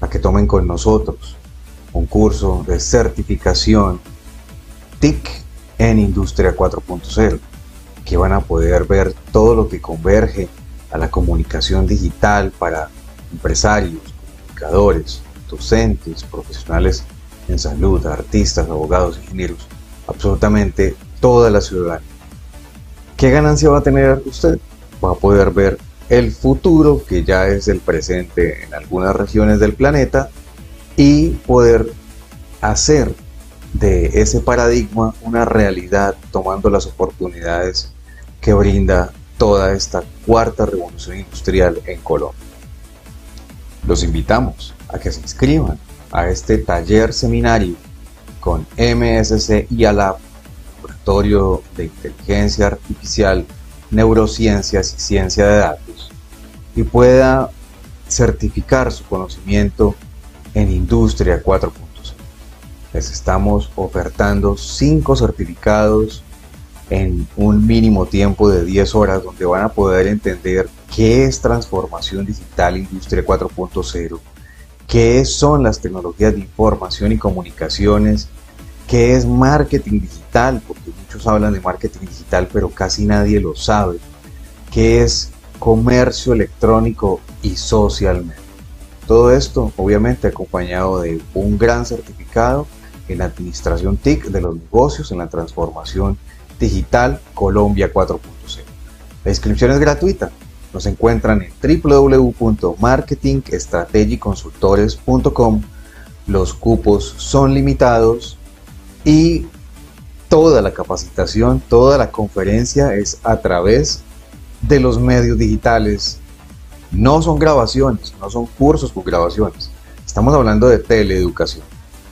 a que tomen con nosotros un curso de certificación TIC en Industria 4.0, que van a poder ver todo lo que converge a la comunicación digital para empresarios, comunicadores, docentes, profesionales en salud, artistas, abogados, ingenieros, absolutamente toda la ciudadanía. ¿Qué ganancia va a tener usted? Va a poder ver el futuro que ya es el presente en algunas regiones del planeta y poder hacer de ese paradigma una realidad tomando las oportunidades que brinda toda esta cuarta revolución industrial en Colombia. Los invitamos a que se inscriban a este taller seminario con MSC y ALAB, Laboratorio de Inteligencia Artificial, Neurociencias y Ciencia de Datos, y pueda certificar su conocimiento en Industria 4.0. Les estamos ofertando 5 certificados en un mínimo tiempo de 10 horas donde van a poder entender qué es transformación digital Industria 4.0, qué son las tecnologías de información y comunicaciones, qué es marketing digital, porque muchos hablan de marketing digital pero casi nadie lo sabe, qué es comercio electrónico y social media. Todo esto obviamente acompañado de un gran certificado en la administración TIC de los negocios, en la transformación digital Colombia 4.0. La inscripción es gratuita. Nos encuentran en www.marketingstrategiconsultores.com. Los cupos son limitados y toda la capacitación, toda la conferencia es a través de los medios digitales. No son grabaciones, no son cursos con grabaciones. Estamos hablando de teleeducación.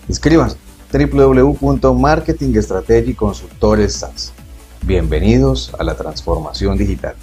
Inscríbanse www.marketingstrategiconsultores.sas. Bienvenidos a la transformación digital.